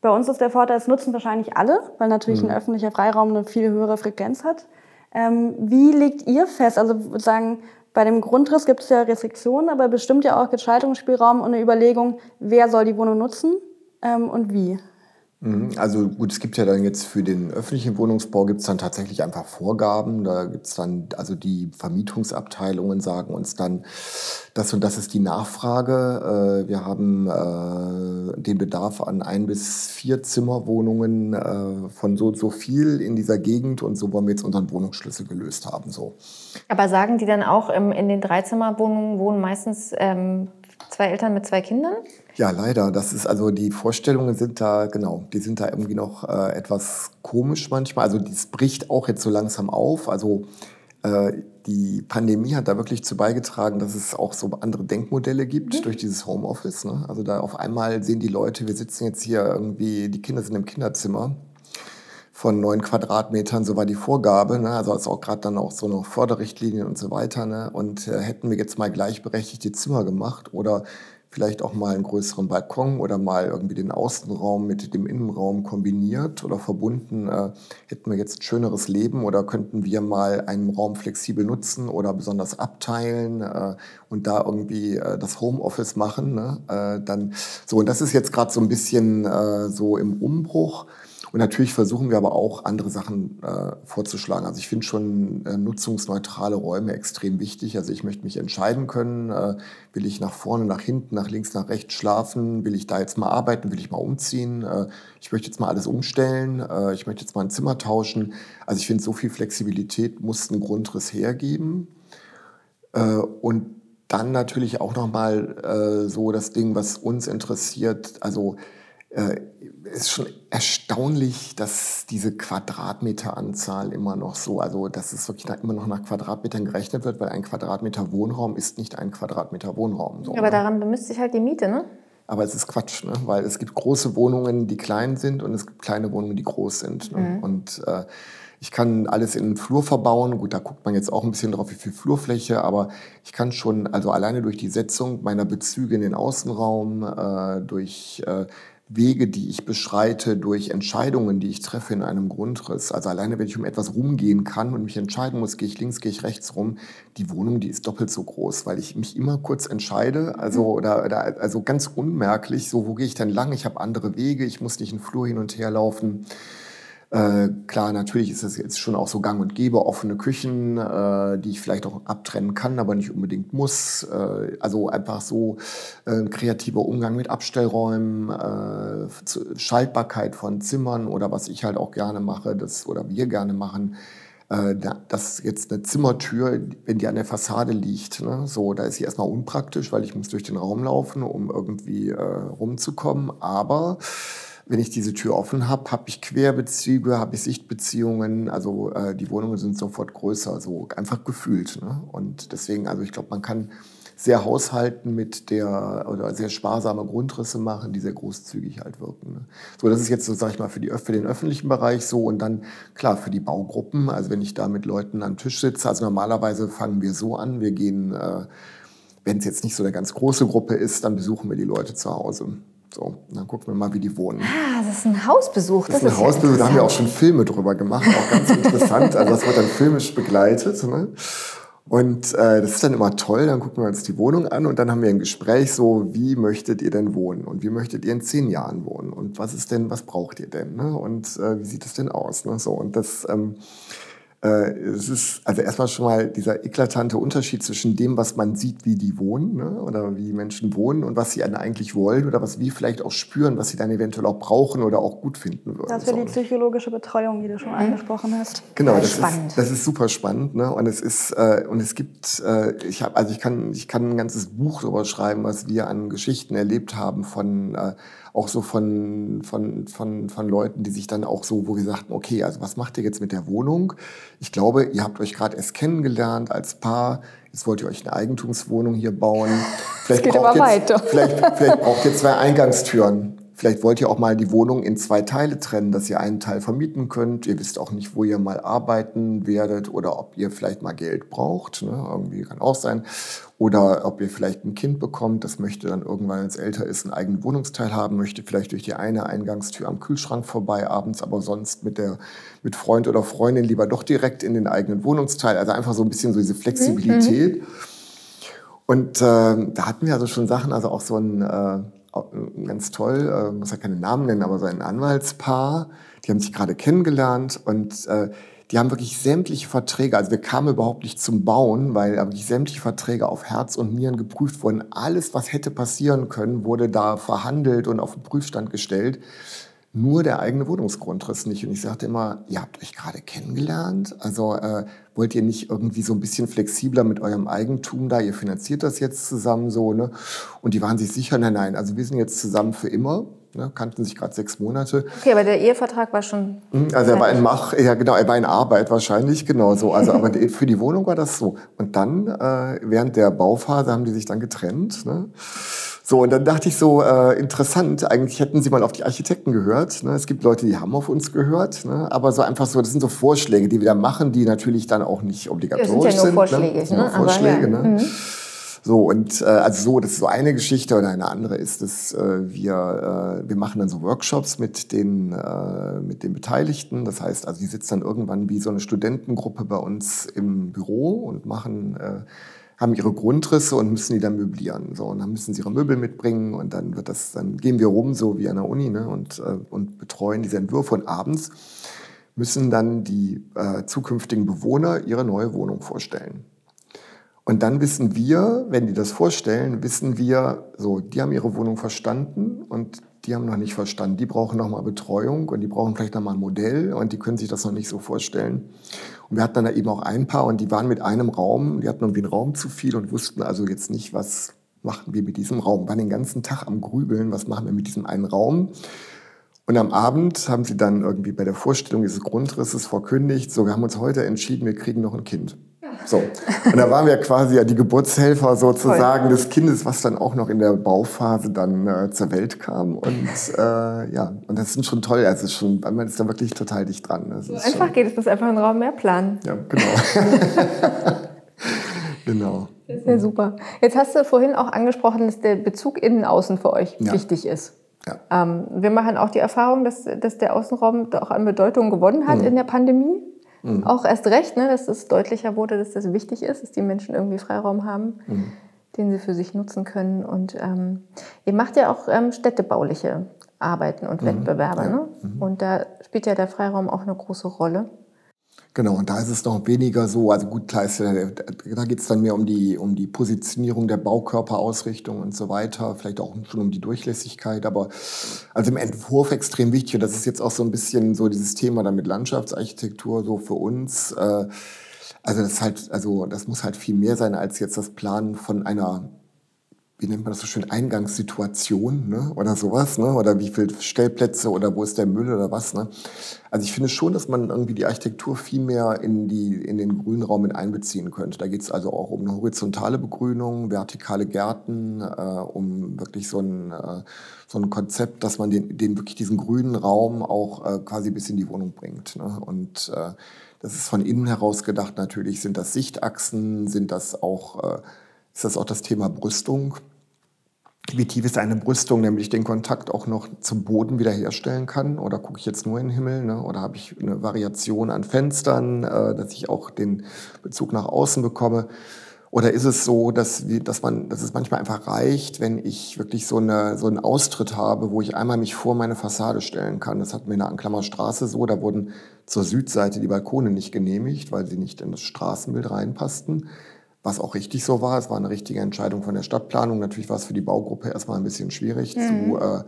Bei uns ist der Vorteil, es nutzen wahrscheinlich alle, weil natürlich ein öffentlicher Freiraum eine viel höhere Frequenz hat. Ähm, wie legt ihr fest? Also ich würde sagen, bei dem Grundriss gibt es ja Restriktionen, aber bestimmt ja auch Gestaltungsspielraum und eine Überlegung, wer soll die Wohnung nutzen ähm, und wie. Mhm. Also gut, es gibt ja dann jetzt für den öffentlichen Wohnungsbau gibt es dann tatsächlich einfach Vorgaben. Da gibt es dann, also die Vermietungsabteilungen sagen uns dann, das und das ist die Nachfrage. Äh, Wir haben äh, den Bedarf an ein bis vier Zimmerwohnungen äh, von so und so viel in dieser Gegend und so wollen wir jetzt unseren Wohnungsschlüssel gelöst haben. So. Aber sagen die dann auch, in den Dreizimmerwohnungen wohnen meistens ähm, zwei Eltern mit zwei Kindern? Ja, leider. Das ist also die Vorstellungen sind da genau, die sind da irgendwie noch äh, etwas komisch manchmal. Also das bricht auch jetzt so langsam auf. Also äh, die Pandemie hat da wirklich zu beigetragen, dass es auch so andere Denkmodelle gibt durch dieses Homeoffice. Ne? Also da auf einmal sehen die Leute, wir sitzen jetzt hier irgendwie, die Kinder sind im Kinderzimmer von neun Quadratmetern, so war die Vorgabe. Ne? Also ist auch gerade dann auch so noch Förderrichtlinien und so weiter. Ne? Und äh, hätten wir jetzt mal gleichberechtigte Zimmer gemacht oder vielleicht auch mal einen größeren Balkon oder mal irgendwie den Außenraum mit dem Innenraum kombiniert oder verbunden, äh, hätten wir jetzt ein schöneres Leben oder könnten wir mal einen Raum flexibel nutzen oder besonders abteilen äh, und da irgendwie äh, das Homeoffice machen. Ne? Äh, dann so und das ist jetzt gerade so ein bisschen äh, so im Umbruch. Und natürlich versuchen wir aber auch andere Sachen äh, vorzuschlagen. Also ich finde schon äh, nutzungsneutrale Räume extrem wichtig. Also ich möchte mich entscheiden können, äh, will ich nach vorne, nach hinten, nach links, nach rechts schlafen, will ich da jetzt mal arbeiten, will ich mal umziehen, äh, ich möchte jetzt mal alles umstellen, äh, ich möchte jetzt mal ein Zimmer tauschen. Also ich finde, so viel Flexibilität muss ein Grundriss hergeben. Äh, und dann natürlich auch nochmal äh, so das Ding, was uns interessiert. Also äh, ist schon erstaunlich, dass diese Quadratmeteranzahl immer noch so, also dass es wirklich immer noch nach Quadratmetern gerechnet wird, weil ein Quadratmeter Wohnraum ist nicht ein Quadratmeter Wohnraum. So, Aber ne? daran bemisst sich halt die Miete, ne? Aber es ist Quatsch, ne? weil es gibt große Wohnungen, die klein sind und es gibt kleine Wohnungen, die groß sind. Ne? Und äh, ich kann alles in den Flur verbauen. Gut, da guckt man jetzt auch ein bisschen drauf, wie viel Flurfläche, aber ich kann schon, also alleine durch die Setzung meiner Bezüge in den Außenraum, äh, durch äh, Wege, die ich beschreite, durch Entscheidungen, die ich treffe in einem Grundriss. Also alleine, wenn ich um etwas rumgehen kann und mich entscheiden muss, gehe ich links, gehe ich rechts rum, die Wohnung, die ist doppelt so groß, weil ich mich immer kurz entscheide, also, oder, oder, also ganz unmerklich, so, wo gehe ich denn lang? Ich habe andere Wege, ich muss nicht einen Flur hin und her laufen. Äh, klar, natürlich ist es jetzt schon auch so gang und gäbe, offene Küchen, äh, die ich vielleicht auch abtrennen kann, aber nicht unbedingt muss. Äh, also einfach so äh, ein kreativer Umgang mit Abstellräumen, äh, Schaltbarkeit von Zimmern oder was ich halt auch gerne mache, das oder wir gerne machen. Äh, da- dass jetzt eine Zimmertür, wenn die an der Fassade liegt, ne, so, da ist sie erstmal unpraktisch, weil ich muss durch den Raum laufen, um irgendwie rumzukommen. Aber wenn ich diese Tür offen habe, habe ich Querbezüge, habe ich Sichtbeziehungen. Also äh, die Wohnungen sind sofort größer, so einfach gefühlt. Ne? Und deswegen, also ich glaube, man kann sehr haushalten mit der oder sehr sparsame Grundrisse machen, die sehr großzügig halt wirken. Ne? So, das ist jetzt so, sag ich mal, für, die, für den öffentlichen Bereich so und dann klar für die Baugruppen. Also wenn ich da mit Leuten am Tisch sitze, also normalerweise fangen wir so an, wir gehen, äh, wenn es jetzt nicht so eine ganz große Gruppe ist, dann besuchen wir die Leute zu Hause. So, dann gucken wir mal, wie die wohnen. Ah, das ist ein Hausbesuch. Das, das ist ein Hausbesuch, da haben wir auch schon Filme drüber gemacht, auch ganz interessant. Also das wird dann filmisch begleitet. Ne? Und äh, das ist dann immer toll, dann gucken wir uns die Wohnung an und dann haben wir ein Gespräch so, wie möchtet ihr denn wohnen und wie möchtet ihr in zehn Jahren wohnen und was ist denn, was braucht ihr denn ne? und äh, wie sieht es denn aus? Ne? So, und das ähm, äh, es ist also erstmal schon mal dieser eklatante Unterschied zwischen dem, was man sieht, wie die wohnen ne? oder wie Menschen wohnen und was sie eigentlich wollen oder was wir vielleicht auch spüren, was sie dann eventuell auch brauchen oder auch gut finden würden. Das wäre die psychologische Betreuung, die du schon mhm. angesprochen hast. Genau, das spannend. ist, das ist super spannend. Ne? Und es ist äh, und es gibt, äh, ich habe also ich kann ich kann ein ganzes Buch darüber schreiben, was wir an Geschichten erlebt haben von äh, auch so von, von, von, von Leuten, die sich dann auch so, wo wir sagten, okay, also was macht ihr jetzt mit der Wohnung? Ich glaube, ihr habt euch gerade erst kennengelernt als Paar. Jetzt wollt ihr euch eine Eigentumswohnung hier bauen. Vielleicht, geht braucht, jetzt, weiter. Vielleicht, vielleicht braucht ihr zwei Eingangstüren. Vielleicht wollt ihr auch mal die Wohnung in zwei Teile trennen, dass ihr einen Teil vermieten könnt. Ihr wisst auch nicht, wo ihr mal arbeiten werdet oder ob ihr vielleicht mal Geld braucht. Ne? Irgendwie kann auch sein. Oder ob ihr vielleicht ein Kind bekommt, das möchte dann irgendwann, wenn es älter ist, einen eigenen Wohnungsteil haben, möchte vielleicht durch die eine Eingangstür am Kühlschrank vorbei abends, aber sonst mit, der, mit Freund oder Freundin lieber doch direkt in den eigenen Wohnungsteil. Also einfach so ein bisschen so diese Flexibilität. Mhm. Und äh, da hatten wir also schon Sachen, also auch so ein... Äh, ganz toll, äh, muss ja keine Namen nennen, aber so ein Anwaltspaar, die haben sich gerade kennengelernt und äh, die haben wirklich sämtliche Verträge, also wir kamen überhaupt nicht zum Bauen, weil wirklich sämtliche Verträge auf Herz und Nieren geprüft wurden. Alles, was hätte passieren können, wurde da verhandelt und auf den Prüfstand gestellt nur der eigene Wohnungsgrundriss nicht. Und ich sagte immer, ihr habt euch gerade kennengelernt, also äh, wollt ihr nicht irgendwie so ein bisschen flexibler mit eurem Eigentum da, ihr finanziert das jetzt zusammen so, ne? Und die waren sich sicher, nein, nein, also wir sind jetzt zusammen für immer, ne? kannten sich gerade sechs Monate. Okay, aber der Ehevertrag war schon... Hm, also er war in Mach, ja genau, er war in Arbeit wahrscheinlich, genau so. Also aber für die Wohnung war das so. Und dann, äh, während der Bauphase haben die sich dann getrennt, ne? So, und dann dachte ich so, äh, interessant, eigentlich hätten sie mal auf die Architekten gehört. Ne? Es gibt Leute, die haben auf uns gehört, ne? aber so einfach so, das sind so Vorschläge, die wir da machen, die natürlich dann auch nicht obligatorisch ja, sind. Ja, nur sind, Vorschläge. Ne? Nur Vorschläge, ja. ne? Mhm. So, und äh, also so, das ist so eine Geschichte oder eine andere ist, dass äh, wir, äh, wir machen dann so Workshops mit den, äh, mit den Beteiligten. Das heißt, also die sitzen dann irgendwann wie so eine Studentengruppe bei uns im Büro und machen äh, haben ihre Grundrisse und müssen die dann möblieren. So, und dann müssen sie ihre Möbel mitbringen und dann wird das, dann gehen wir rum, so wie an der Uni, ne, und, äh, und betreuen diese Entwürfe. Und abends müssen dann die äh, zukünftigen Bewohner ihre neue Wohnung vorstellen. Und dann wissen wir, wenn die das vorstellen, wissen wir, so, die haben ihre Wohnung verstanden und die haben noch nicht verstanden. Die brauchen nochmal Betreuung und die brauchen vielleicht nochmal ein Modell und die können sich das noch nicht so vorstellen. Und wir hatten dann eben auch ein Paar und die waren mit einem Raum, die hatten irgendwie einen Raum zu viel und wussten also jetzt nicht, was machen wir mit diesem Raum. Waren den ganzen Tag am Grübeln, was machen wir mit diesem einen Raum. Und am Abend haben sie dann irgendwie bei der Vorstellung dieses Grundrisses verkündigt, so, wir haben uns heute entschieden, wir kriegen noch ein Kind. So. Und da waren wir quasi ja die Geburtshelfer sozusagen Voll. des Kindes, was dann auch noch in der Bauphase dann äh, zur Welt kam. Und äh, ja, und das ist schon toll. Also ist schon, man ist da wirklich total dicht dran. Das so einfach schon, geht es, muss einfach einen Raum mehr planen. Ja, genau. genau. Das ist ja super. Jetzt hast du vorhin auch angesprochen, dass der Bezug innen-außen für euch ja. wichtig ist. Ja. Ähm, wir machen auch die Erfahrung, dass, dass der Außenraum auch an Bedeutung gewonnen hat mhm. in der Pandemie. Mhm. Auch erst recht, ne, dass es deutlicher wurde, dass das wichtig ist, dass die Menschen irgendwie Freiraum haben, mhm. den sie für sich nutzen können. Und ähm, ihr macht ja auch ähm, städtebauliche Arbeiten und mhm. Wettbewerbe. Ja. Ne? Mhm. Und da spielt ja der Freiraum auch eine große Rolle. Genau, und da ist es noch weniger so, also gut, klar ist, da geht es dann mehr um die, um die Positionierung der Baukörperausrichtung und so weiter, vielleicht auch schon um die Durchlässigkeit, aber also im Entwurf extrem wichtig und das ist jetzt auch so ein bisschen so dieses Thema dann mit Landschaftsarchitektur so für uns. Äh, also das halt, also das muss halt viel mehr sein als jetzt das Planen von einer wie nennt man das so schön, Eingangssituation ne? oder sowas, ne? oder wie viele Stellplätze oder wo ist der Müll oder was. Ne? Also ich finde schon, dass man irgendwie die Architektur viel mehr in, die, in den Grünraum mit einbeziehen könnte. Da geht es also auch um eine horizontale Begrünung, vertikale Gärten, äh, um wirklich so ein, äh, so ein Konzept, dass man den, den wirklich diesen grünen Raum auch äh, quasi bis in die Wohnung bringt. Ne? Und äh, das ist von innen heraus gedacht natürlich, sind das Sichtachsen, sind das auch... Ist das auch das Thema Brüstung. wie tief ist eine Brüstung, nämlich den Kontakt auch noch zum Boden wiederherstellen kann? Oder gucke ich jetzt nur in den Himmel? Ne? Oder habe ich eine Variation an Fenstern, äh, dass ich auch den Bezug nach außen bekomme? Oder ist es so, dass, dass, man, dass es manchmal einfach reicht, wenn ich wirklich so, eine, so einen Austritt habe, wo ich einmal mich vor meine Fassade stellen kann? Das hatten wir in der Anklammer Straße so, da wurden zur Südseite die Balkone nicht genehmigt, weil sie nicht in das Straßenbild reinpassten was auch richtig so war. Es war eine richtige Entscheidung von der Stadtplanung. Natürlich war es für die Baugruppe erstmal ein bisschen schwierig mhm. zu, äh,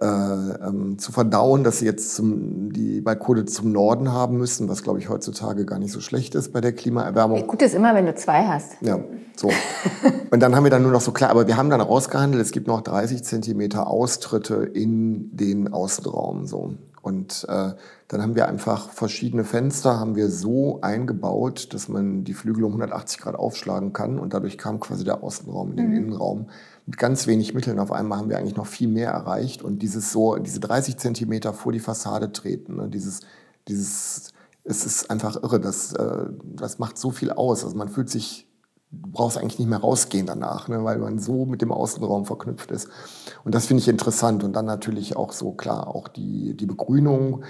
äh, ähm, zu verdauen, dass sie jetzt zum, die Balkone zum Norden haben müssen, was glaube ich heutzutage gar nicht so schlecht ist bei der Klimaerwärmung. Gut ist immer, wenn du zwei hast. Ja, so. Und dann haben wir dann nur noch so klar, aber wir haben dann ausgehandelt, es gibt noch 30 Zentimeter Austritte in den Außenraum. So. Und äh, dann haben wir einfach verschiedene Fenster, haben wir so eingebaut, dass man die Flügel um 180 Grad aufschlagen kann. Und dadurch kam quasi der Außenraum in den mhm. Innenraum. Mit ganz wenig Mitteln auf einmal haben wir eigentlich noch viel mehr erreicht. Und dieses so, diese 30 Zentimeter vor die Fassade treten, ne, dieses, dieses, es ist einfach irre. Das, äh, das macht so viel aus. Also man fühlt sich du brauchst eigentlich nicht mehr rausgehen danach, ne, weil man so mit dem Außenraum verknüpft ist. Und das finde ich interessant. Und dann natürlich auch so klar, auch die, die Begrünung.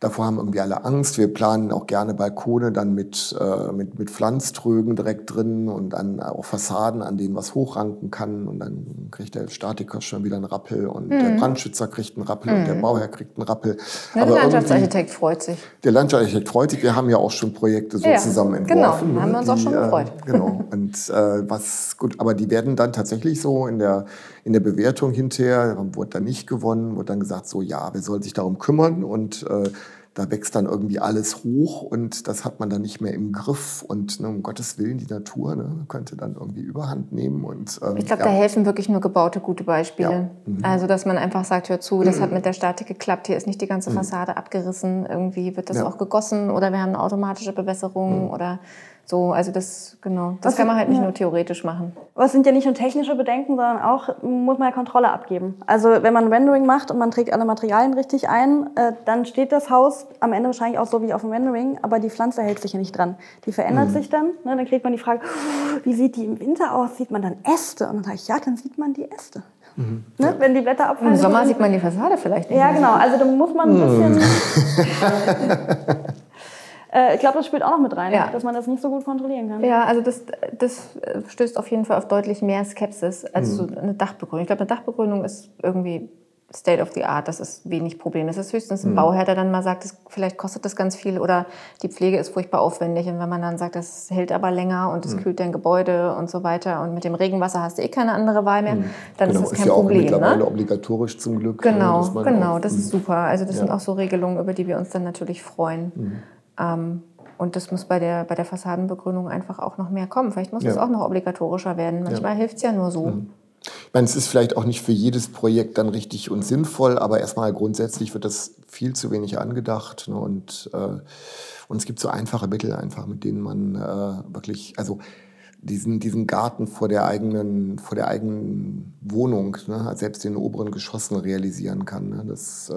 Davor haben irgendwie alle Angst. Wir planen auch gerne Balkone dann mit, äh, mit, mit Pflanztrögen direkt drin und dann auch Fassaden, an denen was hochranken kann. Und dann kriegt der Statiker schon wieder einen Rappel und mhm. der Brandschützer kriegt einen Rappel mhm. und der mhm. Bauherr kriegt einen Rappel. Ja, der Landschaftsarchitekt freut sich. Der Landschaftsarchitekt freut sich. Wir haben ja auch schon Projekte so ja, zusammen entworfen. Genau, haben wir uns die, auch schon äh, gefreut. Äh, genau. Und äh, was gut, aber die werden dann tatsächlich so in der, in der Bewertung hinterher, wurde dann nicht gewonnen, wurde dann gesagt, so ja, wer soll sich darum kümmern und äh, da wächst dann irgendwie alles hoch und das hat man dann nicht mehr im Griff und ne, um Gottes Willen die Natur ne, könnte dann irgendwie Überhand nehmen und ähm, ich glaube, ja. da helfen wirklich nur gebaute gute Beispiele. Ja. Mhm. Also dass man einfach sagt, hör zu, das mhm. hat mit der Statik geklappt, hier ist nicht die ganze mhm. Fassade mhm. abgerissen, irgendwie wird das ja. auch gegossen oder wir haben eine automatische Bewässerung mhm. oder so, also das, genau, das Was kann man halt nicht ja. nur theoretisch machen. Was sind ja nicht nur technische Bedenken, sondern auch muss man ja Kontrolle abgeben. Also wenn man Rendering macht und man trägt alle Materialien richtig ein, äh, dann steht das Haus am Ende wahrscheinlich auch so wie auf dem Rendering, aber die Pflanze hält sich ja nicht dran. Die verändert mhm. sich dann, ne, dann kriegt man die Frage, wie sieht die im Winter aus? Sieht man dann Äste? Und dann sage ich, ja, dann sieht man die Äste. Mhm. Ne? Wenn die Blätter abfallen. Im Sommer sieht man die Fassade vielleicht nicht. Ja, genau. Also da muss man ein bisschen. Äh, ich glaube, das spielt auch noch mit rein, ja. dass man das nicht so gut kontrollieren kann. Ja, also das, das stößt auf jeden Fall auf deutlich mehr Skepsis als mhm. so eine Dachbegrünung. Ich glaube, eine Dachbegrünung ist irgendwie State of the Art, das ist wenig Problem. Das ist höchstens ein mhm. Bauherr, der dann mal sagt, das, vielleicht kostet das ganz viel oder die Pflege ist furchtbar aufwendig. Und wenn man dann sagt, das hält aber länger und es mhm. kühlt dein Gebäude und so weiter und mit dem Regenwasser hast du eh keine andere Wahl mehr, mhm. dann genau, ist das kein ist ja Problem. Auch mittlerweile ne? obligatorisch zum Glück. Genau, genau, auch, das ist mhm. super. Also das ja. sind auch so Regelungen, über die wir uns dann natürlich freuen. Ähm, und das muss bei der, bei der Fassadenbegrünung einfach auch noch mehr kommen. Vielleicht muss ja. das auch noch obligatorischer werden. Manchmal ja. hilft es ja nur so. Mhm. Ich meine, es ist vielleicht auch nicht für jedes Projekt dann richtig und sinnvoll, aber erstmal grundsätzlich wird das viel zu wenig angedacht. Ne? Und, äh, und es gibt so einfache Mittel einfach, mit denen man äh, wirklich, also diesen, diesen Garten vor der eigenen, vor der eigenen Wohnung, ne? selbst in den oberen Geschossen realisieren kann. Ne? Das, äh,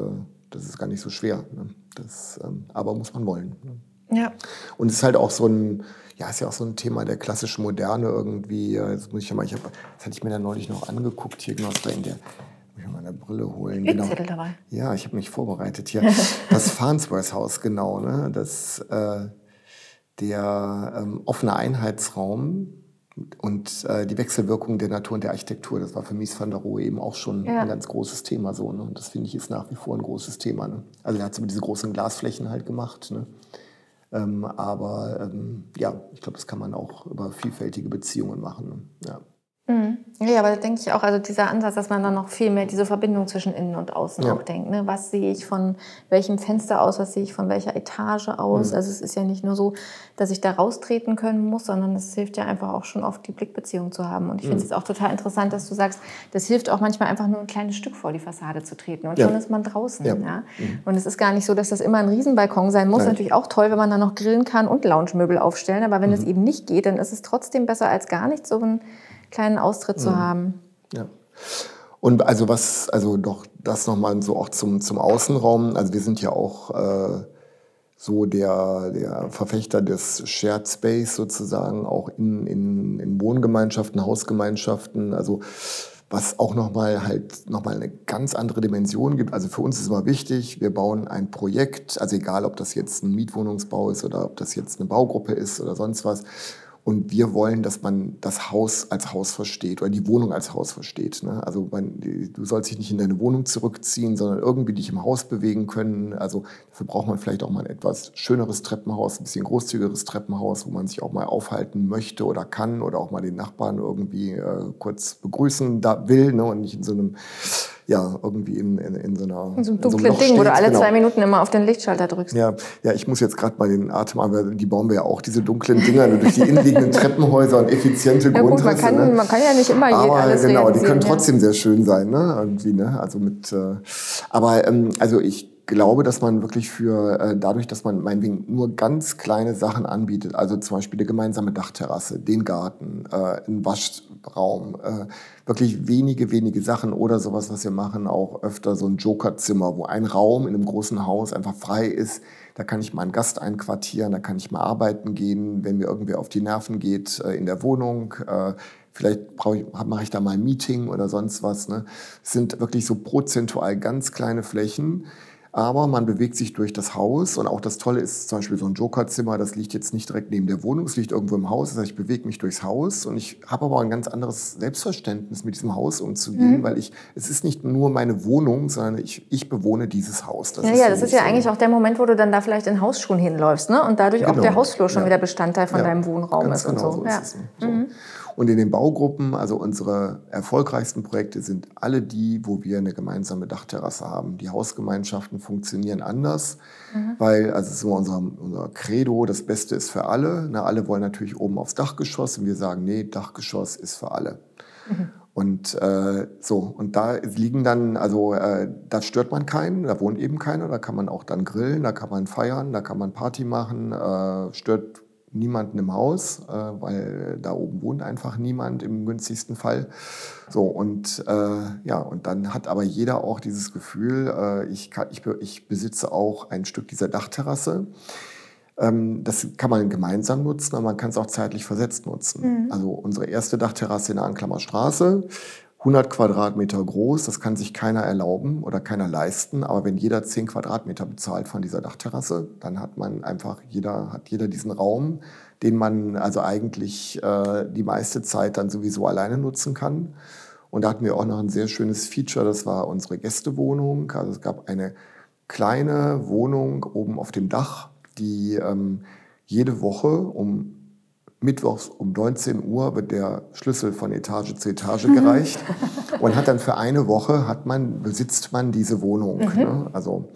das ist gar nicht so schwer. Ne? Das, ähm, aber muss man wollen. Ne? Ja. Und es ist halt auch so ein, ja, ist ja auch so ein Thema der klassischen Moderne irgendwie. Jetzt muss ich ja mal, ich hab, das hatte ich mir dann neulich noch angeguckt, hier genau in der, muss ich mal eine Brille holen. Genau. dabei. Ja, ich habe mich vorbereitet hier. Das Farnsworth-Haus, genau, ne? Das, äh, der ähm, offene Einheitsraum und äh, die Wechselwirkung der Natur und der Architektur, das war für Mies van der Rohe eben auch schon ja. ein ganz großes Thema so. Ne? Und das finde ich ist nach wie vor ein großes Thema. Ne? Also er hat so diese großen Glasflächen halt gemacht. Ne? Ähm, aber ähm, ja, ich glaube, das kann man auch über vielfältige Beziehungen machen. Ja. Mhm. Ja, aber da denke ich auch, also dieser Ansatz, dass man dann noch viel mehr diese Verbindung zwischen innen und außen ja. auch denkt. Ne? Was sehe ich von welchem Fenster aus, was sehe ich von welcher Etage aus? Mhm. Also es ist ja nicht nur so, dass ich da raustreten können muss, sondern es hilft ja einfach auch schon oft die Blickbeziehung zu haben. Und ich finde es mhm. auch total interessant, dass du sagst, das hilft auch manchmal einfach nur ein kleines Stück vor die Fassade zu treten und ja. schon ist man draußen. Ja. ja? Mhm. Und es ist gar nicht so, dass das immer ein Riesenbalkon sein muss. Nein. Natürlich auch toll, wenn man da noch grillen kann und Lounge-Möbel aufstellen. Aber wenn es mhm. eben nicht geht, dann ist es trotzdem besser als gar nicht so ein kleinen Austritt zu mhm. haben. Ja. Und also was, also doch das nochmal so auch zum, zum Außenraum. Also wir sind ja auch äh, so der, der Verfechter des Shared Space sozusagen, auch in, in, in Wohngemeinschaften, Hausgemeinschaften. Also was auch nochmal halt nochmal eine ganz andere Dimension gibt. Also für uns ist immer wichtig, wir bauen ein Projekt, also egal ob das jetzt ein Mietwohnungsbau ist oder ob das jetzt eine Baugruppe ist oder sonst was. Und wir wollen, dass man das Haus als Haus versteht oder die Wohnung als Haus versteht. Ne? Also man, du sollst dich nicht in deine Wohnung zurückziehen, sondern irgendwie dich im Haus bewegen können. Also dafür braucht man vielleicht auch mal ein etwas schöneres Treppenhaus, ein bisschen großzügigeres Treppenhaus, wo man sich auch mal aufhalten möchte oder kann oder auch mal den Nachbarn irgendwie äh, kurz begrüßen da will ne? und nicht in so einem ja, irgendwie in, in, in so einer. In so einem dunklen so Ding, steht. wo du alle genau. zwei Minuten immer auf den Lichtschalter drückst. Ja, ja ich muss jetzt gerade mal den Atem an, die bauen wir ja auch, diese dunklen Dinger, durch die innenliegenden Treppenhäuser und effiziente ja, gut, man kann, ne? man kann ja nicht immer aber, alles Genau, die können trotzdem ja. sehr schön sein, ne? Irgendwie, ne? Also mit, äh, aber ähm, also ich glaube, dass man wirklich für äh, dadurch, dass man meinetwegen nur ganz kleine Sachen anbietet, also zum Beispiel eine gemeinsame Dachterrasse, den Garten, äh, einen Waschraum, äh, wirklich wenige, wenige Sachen oder sowas, was wir machen, auch öfter so ein Jokerzimmer, wo ein Raum in einem großen Haus einfach frei ist. Da kann ich mal einen Gast einquartieren, da kann ich mal arbeiten gehen, wenn mir irgendwer auf die Nerven geht äh, in der Wohnung. Äh, vielleicht ich, mache ich da mal ein Meeting oder sonst was. Ne? Es sind wirklich so prozentual ganz kleine Flächen aber man bewegt sich durch das Haus und auch das Tolle ist zum Beispiel so ein Jokerzimmer, das liegt jetzt nicht direkt neben der Wohnung, es liegt irgendwo im Haus. Das heißt, ich bewege mich durchs Haus und ich habe aber ein ganz anderes Selbstverständnis, mit diesem Haus umzugehen, mhm. weil ich, es ist nicht nur meine Wohnung, sondern ich, ich bewohne dieses Haus. Das ja, ja, das ist ja so. eigentlich auch der Moment, wo du dann da vielleicht in Hausschuhen hinläufst ne? und dadurch genau. auch der Hausflur schon ja. wieder Bestandteil von ja. deinem Wohnraum ganz ist. Genau und so. so ist es. So. Mhm. Und in den Baugruppen, also unsere erfolgreichsten Projekte sind alle die, wo wir eine gemeinsame Dachterrasse haben. Die Hausgemeinschaften funktionieren anders, mhm. weil, also so unser, unser Credo, das Beste ist für alle. Na, alle wollen natürlich oben aufs Dachgeschoss und wir sagen, nee, Dachgeschoss ist für alle. Mhm. Und äh, so, und da liegen dann, also äh, da stört man keinen, da wohnt eben keiner, da kann man auch dann grillen, da kann man feiern, da kann man Party machen, äh, stört niemanden im Haus, äh, weil da oben wohnt einfach niemand im günstigsten Fall. So und äh, ja und dann hat aber jeder auch dieses Gefühl, äh, ich, kann, ich, ich besitze auch ein Stück dieser Dachterrasse. Ähm, das kann man gemeinsam nutzen, aber man kann es auch zeitlich versetzt nutzen. Mhm. Also unsere erste Dachterrasse in der Anklammer Straße 100 Quadratmeter groß, das kann sich keiner erlauben oder keiner leisten. Aber wenn jeder 10 Quadratmeter bezahlt von dieser Dachterrasse, dann hat man einfach, jeder hat jeder diesen Raum, den man also eigentlich äh, die meiste Zeit dann sowieso alleine nutzen kann. Und da hatten wir auch noch ein sehr schönes Feature, das war unsere Gästewohnung. Also es gab eine kleine Wohnung oben auf dem Dach, die ähm, jede Woche um Mittwochs um 19 Uhr wird der Schlüssel von Etage zu Etage gereicht und hat dann für eine Woche hat man besitzt man diese Wohnung. Mhm. Ne? Also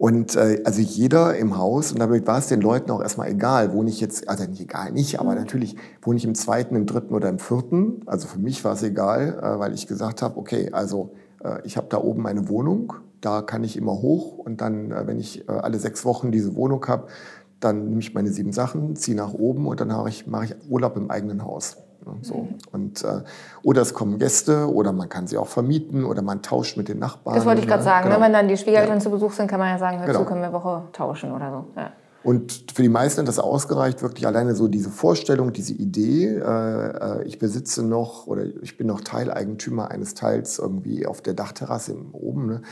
und äh, also jeder im Haus, und damit war es den Leuten auch erstmal egal, wohne ich jetzt, also nicht egal nicht, aber mhm. natürlich wohne ich im zweiten, im dritten oder im vierten. Also für mich war es egal, äh, weil ich gesagt habe, okay, also äh, ich habe da oben eine Wohnung, da kann ich immer hoch und dann, äh, wenn ich äh, alle sechs Wochen diese Wohnung habe, dann nehme ich meine sieben Sachen, ziehe nach oben und dann mache ich, mache ich Urlaub im eigenen Haus. So. Mhm. Und, äh, oder es kommen Gäste oder man kann sie auch vermieten oder man tauscht mit den Nachbarn. Das wollte ich gerade sagen. Ne? Genau. Wenn dann die Schwiegereltern ja. zu Besuch sind, kann man ja sagen, dazu genau. können wir Woche tauschen oder so. Ja. Und für die meisten hat das ausgereicht, wirklich alleine so diese Vorstellung, diese Idee, äh, äh ich besitze noch oder ich bin noch Teileigentümer eines Teils irgendwie auf der Dachterrasse oben. Ne?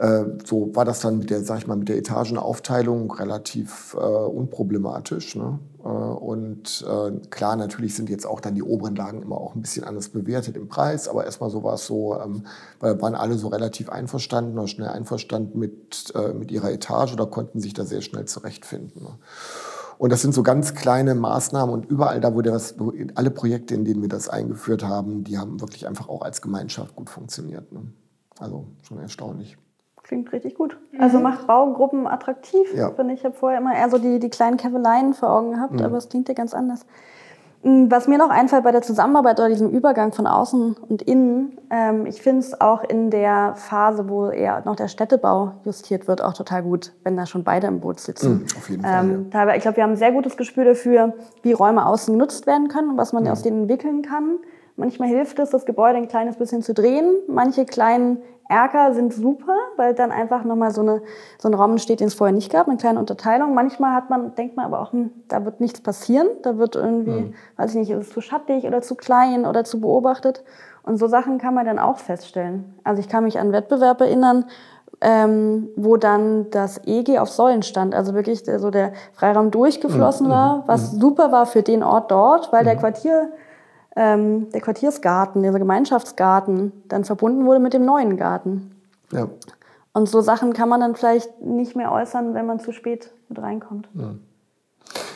Äh, so war das dann mit der, sag ich mal, mit der Etagenaufteilung relativ äh, unproblematisch. Ne? Äh, und äh, klar, natürlich sind jetzt auch dann die oberen Lagen immer auch ein bisschen anders bewertet im Preis, aber erstmal so war es so, ähm, waren alle so relativ einverstanden oder schnell einverstanden mit, äh, mit ihrer Etage oder konnten sich da sehr schnell zurechtfinden. Ne? Und das sind so ganz kleine Maßnahmen und überall da, wo, das, alle Projekte, in denen wir das eingeführt haben, die haben wirklich einfach auch als Gemeinschaft gut funktioniert. Ne? Also schon erstaunlich. Klingt richtig gut. Mhm. Also macht Baugruppen attraktiv, ja. finde ich. Ich habe vorher immer eher so die, die kleinen Keveleien vor Augen gehabt, mhm. aber es klingt ja ganz anders. Hm, was mir noch einfällt bei der Zusammenarbeit oder diesem Übergang von außen und innen, ähm, ich finde es auch in der Phase, wo eher noch der Städtebau justiert wird, auch total gut, wenn da schon beide im Boot sitzen. Mhm, auf jeden Fall. Ähm, ja. Ich glaube, wir haben ein sehr gutes Gespür dafür, wie Räume außen genutzt werden können und was man mhm. aus denen entwickeln kann. Manchmal hilft es, das Gebäude ein kleines bisschen zu drehen. Manche kleinen Erker sind super, weil dann einfach nochmal so, eine, so ein Raum entsteht, den es vorher nicht gab, eine kleine Unterteilung. Manchmal hat man, denkt man aber auch, hm, da wird nichts passieren. Da wird irgendwie, mhm. weiß ich nicht, ist es zu schattig oder zu klein oder zu beobachtet. Und so Sachen kann man dann auch feststellen. Also ich kann mich an Wettbewerb erinnern, ähm, wo dann das EG auf Säulen stand, also wirklich der, so der Freiraum durchgeflossen mhm. war, was mhm. super war für den Ort dort, weil der mhm. Quartier ähm, der Quartiersgarten, dieser Gemeinschaftsgarten, dann verbunden wurde mit dem neuen Garten. Ja. Und so Sachen kann man dann vielleicht nicht mehr äußern, wenn man zu spät mit reinkommt. Ja.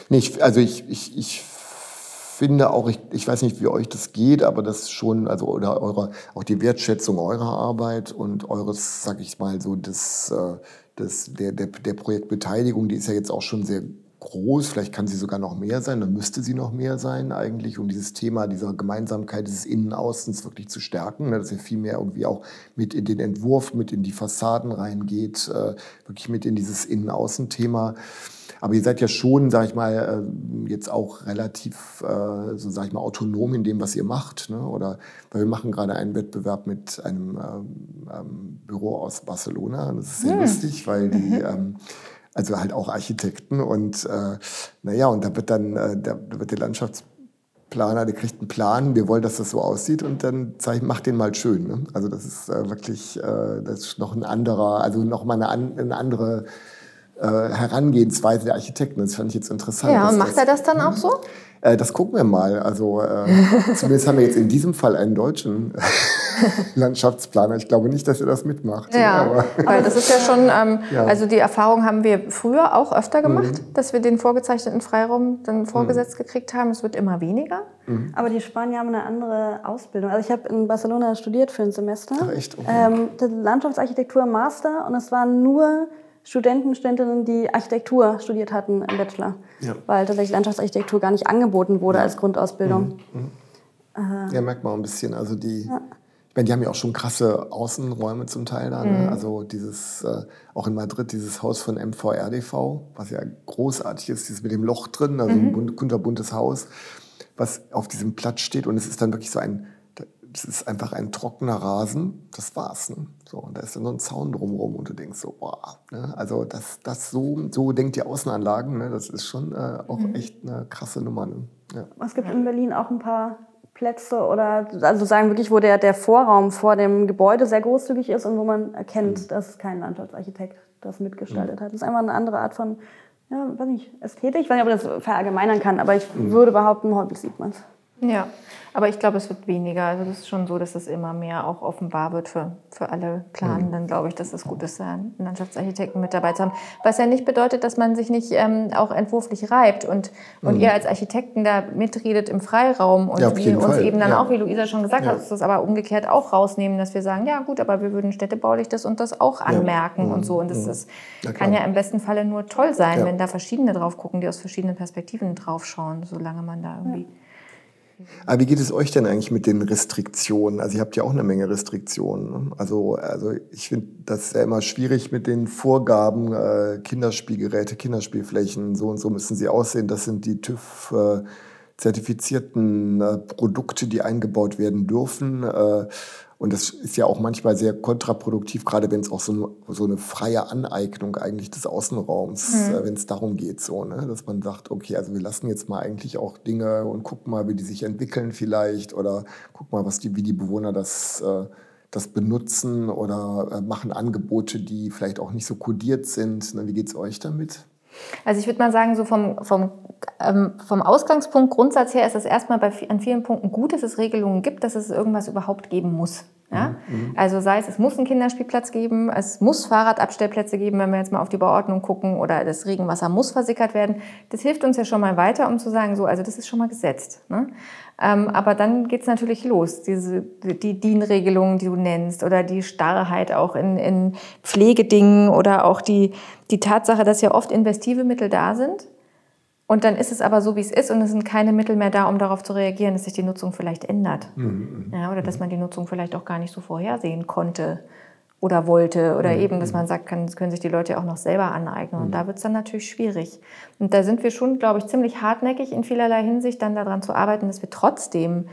Nee, also ich, ich, ich finde auch, ich, ich weiß nicht, wie euch das geht, aber das schon, also oder eure, auch die Wertschätzung eurer Arbeit und eures, sag ich mal so, das, äh, das, der, der, der Projektbeteiligung, die ist ja jetzt auch schon sehr groß, vielleicht kann sie sogar noch mehr sein, dann müsste sie noch mehr sein eigentlich, um dieses Thema dieser Gemeinsamkeit dieses Innen-Außens wirklich zu stärken, ne, dass er viel mehr irgendwie auch mit in den Entwurf, mit in die Fassaden reingeht, äh, wirklich mit in dieses Innen-Außen-Thema. Aber ihr seid ja schon, sag ich mal, äh, jetzt auch relativ, äh, so sag ich mal, autonom in dem, was ihr macht. Ne? Oder weil wir machen gerade einen Wettbewerb mit einem ähm, ähm, Büro aus Barcelona. Das ist sehr hm. lustig, weil die ähm, also halt auch Architekten und äh, naja, und da wird dann, äh, da wird der Landschaftsplaner, der kriegt einen Plan, wir wollen, dass das so aussieht und dann ich, mach den mal schön. Ne? Also das ist äh, wirklich, äh, das ist noch ein anderer, also noch mal eine, eine andere äh, Herangehensweise der Architekten. Das fand ich jetzt interessant. Ja, und macht er das dann auch so? Äh, das gucken wir mal. Also äh, zumindest haben wir jetzt in diesem Fall einen deutschen Landschaftsplaner. Ich glaube nicht, dass er das mitmacht. Ja, aber weil das ist ja schon, ähm, ja. also die Erfahrung haben wir früher auch öfter gemacht, mhm. dass wir den vorgezeichneten Freiraum dann vorgesetzt mhm. gekriegt haben. Es wird immer weniger. Mhm. Aber die Spanier haben eine andere Ausbildung. Also ich habe in Barcelona studiert für ein Semester. Ach echt? Okay. Ähm, Landschaftsarchitektur Master und es waren nur Studenten, Studentinnen, die Architektur studiert hatten im Bachelor. Ja. Weil tatsächlich Landschaftsarchitektur gar nicht angeboten wurde ja. als Grundausbildung. Mhm. Mhm. Äh, ja, merkt man ein bisschen. Also die, ja. ich meine, die haben ja auch schon krasse Außenräume zum Teil da. Ne? Mhm. Also dieses, äh, auch in Madrid, dieses Haus von MVRDV, was ja großartig ist, dieses mit dem Loch drin, also ein mhm. kunterbuntes Haus, was auf diesem Platz steht. Und es ist dann wirklich so ein das ist einfach ein trockener Rasen, das war's. Ne? So, und da ist dann so ein Zaun drumherum und du denkst so, boah, ne? also das, das so, so denkt die Außenanlagen, ne? das ist schon äh, auch mhm. echt eine krasse Nummer. Ne? Ja. Es gibt in Berlin auch ein paar Plätze oder also sagen wirklich, wo der, der Vorraum vor dem Gebäude sehr großzügig ist und wo man erkennt, mhm. dass kein Landschaftsarchitekt das mitgestaltet mhm. hat. Das ist einfach eine andere Art von, ja, weiß nicht, Ästhetik. Ich weiß nicht, ob ich das verallgemeinern kann, aber ich mhm. würde behaupten, häufig sieht man es. Ja, aber ich glaube, es wird weniger. Also das ist schon so, dass es immer mehr auch offenbar wird für, für alle Planenden, mhm. glaube ich, dass es gut ist, einen Landschaftsarchitekten mit dabei zu haben. Was ja nicht bedeutet, dass man sich nicht ähm, auch entwurflich reibt und, und mhm. ihr als Architekten da mitredet im Freiraum und ja, wir uns eben dann ja. auch, wie Luisa schon gesagt ja. hat, das aber umgekehrt auch rausnehmen, dass wir sagen, ja gut, aber wir würden städtebaulich das und das auch anmerken mhm. und so. Und das, das mhm. kann ja im besten Falle nur toll sein, wenn da verschiedene drauf gucken, die aus verschiedenen Perspektiven drauf schauen, solange man da irgendwie aber wie geht es euch denn eigentlich mit den Restriktionen? Also ihr habt ja auch eine Menge Restriktionen. Ne? Also, also ich finde das ja immer schwierig mit den Vorgaben, äh, Kinderspielgeräte, Kinderspielflächen, so und so müssen sie aussehen. Das sind die TÜV. Äh, zertifizierten äh, Produkte, die eingebaut werden dürfen. Äh, und das ist ja auch manchmal sehr kontraproduktiv, gerade wenn es auch so, eine, so eine freie Aneignung eigentlich des Außenraums, mhm. äh, wenn es darum geht, so, ne? dass man sagt, okay, also wir lassen jetzt mal eigentlich auch Dinge und gucken mal, wie die sich entwickeln vielleicht oder guck mal, was die, wie die Bewohner das, äh, das benutzen oder äh, machen Angebote, die vielleicht auch nicht so kodiert sind. Ne? Wie geht es euch damit? Also ich würde mal sagen, so vom, vom, ähm, vom Ausgangspunkt, Grundsatz her ist es erstmal bei, an vielen Punkten gut, dass es Regelungen gibt, dass es irgendwas überhaupt geben muss. Ja? Mhm, mhm. Also sei es, es muss einen Kinderspielplatz geben, es muss Fahrradabstellplätze geben, wenn wir jetzt mal auf die Bauordnung gucken, oder das Regenwasser muss versickert werden. Das hilft uns ja schon mal weiter, um zu sagen, so, also das ist schon mal gesetzt. Ne? Ähm, aber dann geht es natürlich los, diese, die DIN-Regelungen, die du nennst, oder die Starrheit auch in, in Pflegedingen oder auch die, die Tatsache, dass ja oft investive Mittel da sind. Und dann ist es aber so, wie es ist und es sind keine Mittel mehr da, um darauf zu reagieren, dass sich die Nutzung vielleicht ändert. Mhm. Ja, oder dass man die Nutzung vielleicht auch gar nicht so vorhersehen konnte oder wollte oder mhm. eben, dass man sagt, kann, können sich die Leute auch noch selber aneignen. Und mhm. da wird es dann natürlich schwierig. Und da sind wir schon, glaube ich, ziemlich hartnäckig in vielerlei Hinsicht dann daran zu arbeiten, dass wir trotzdem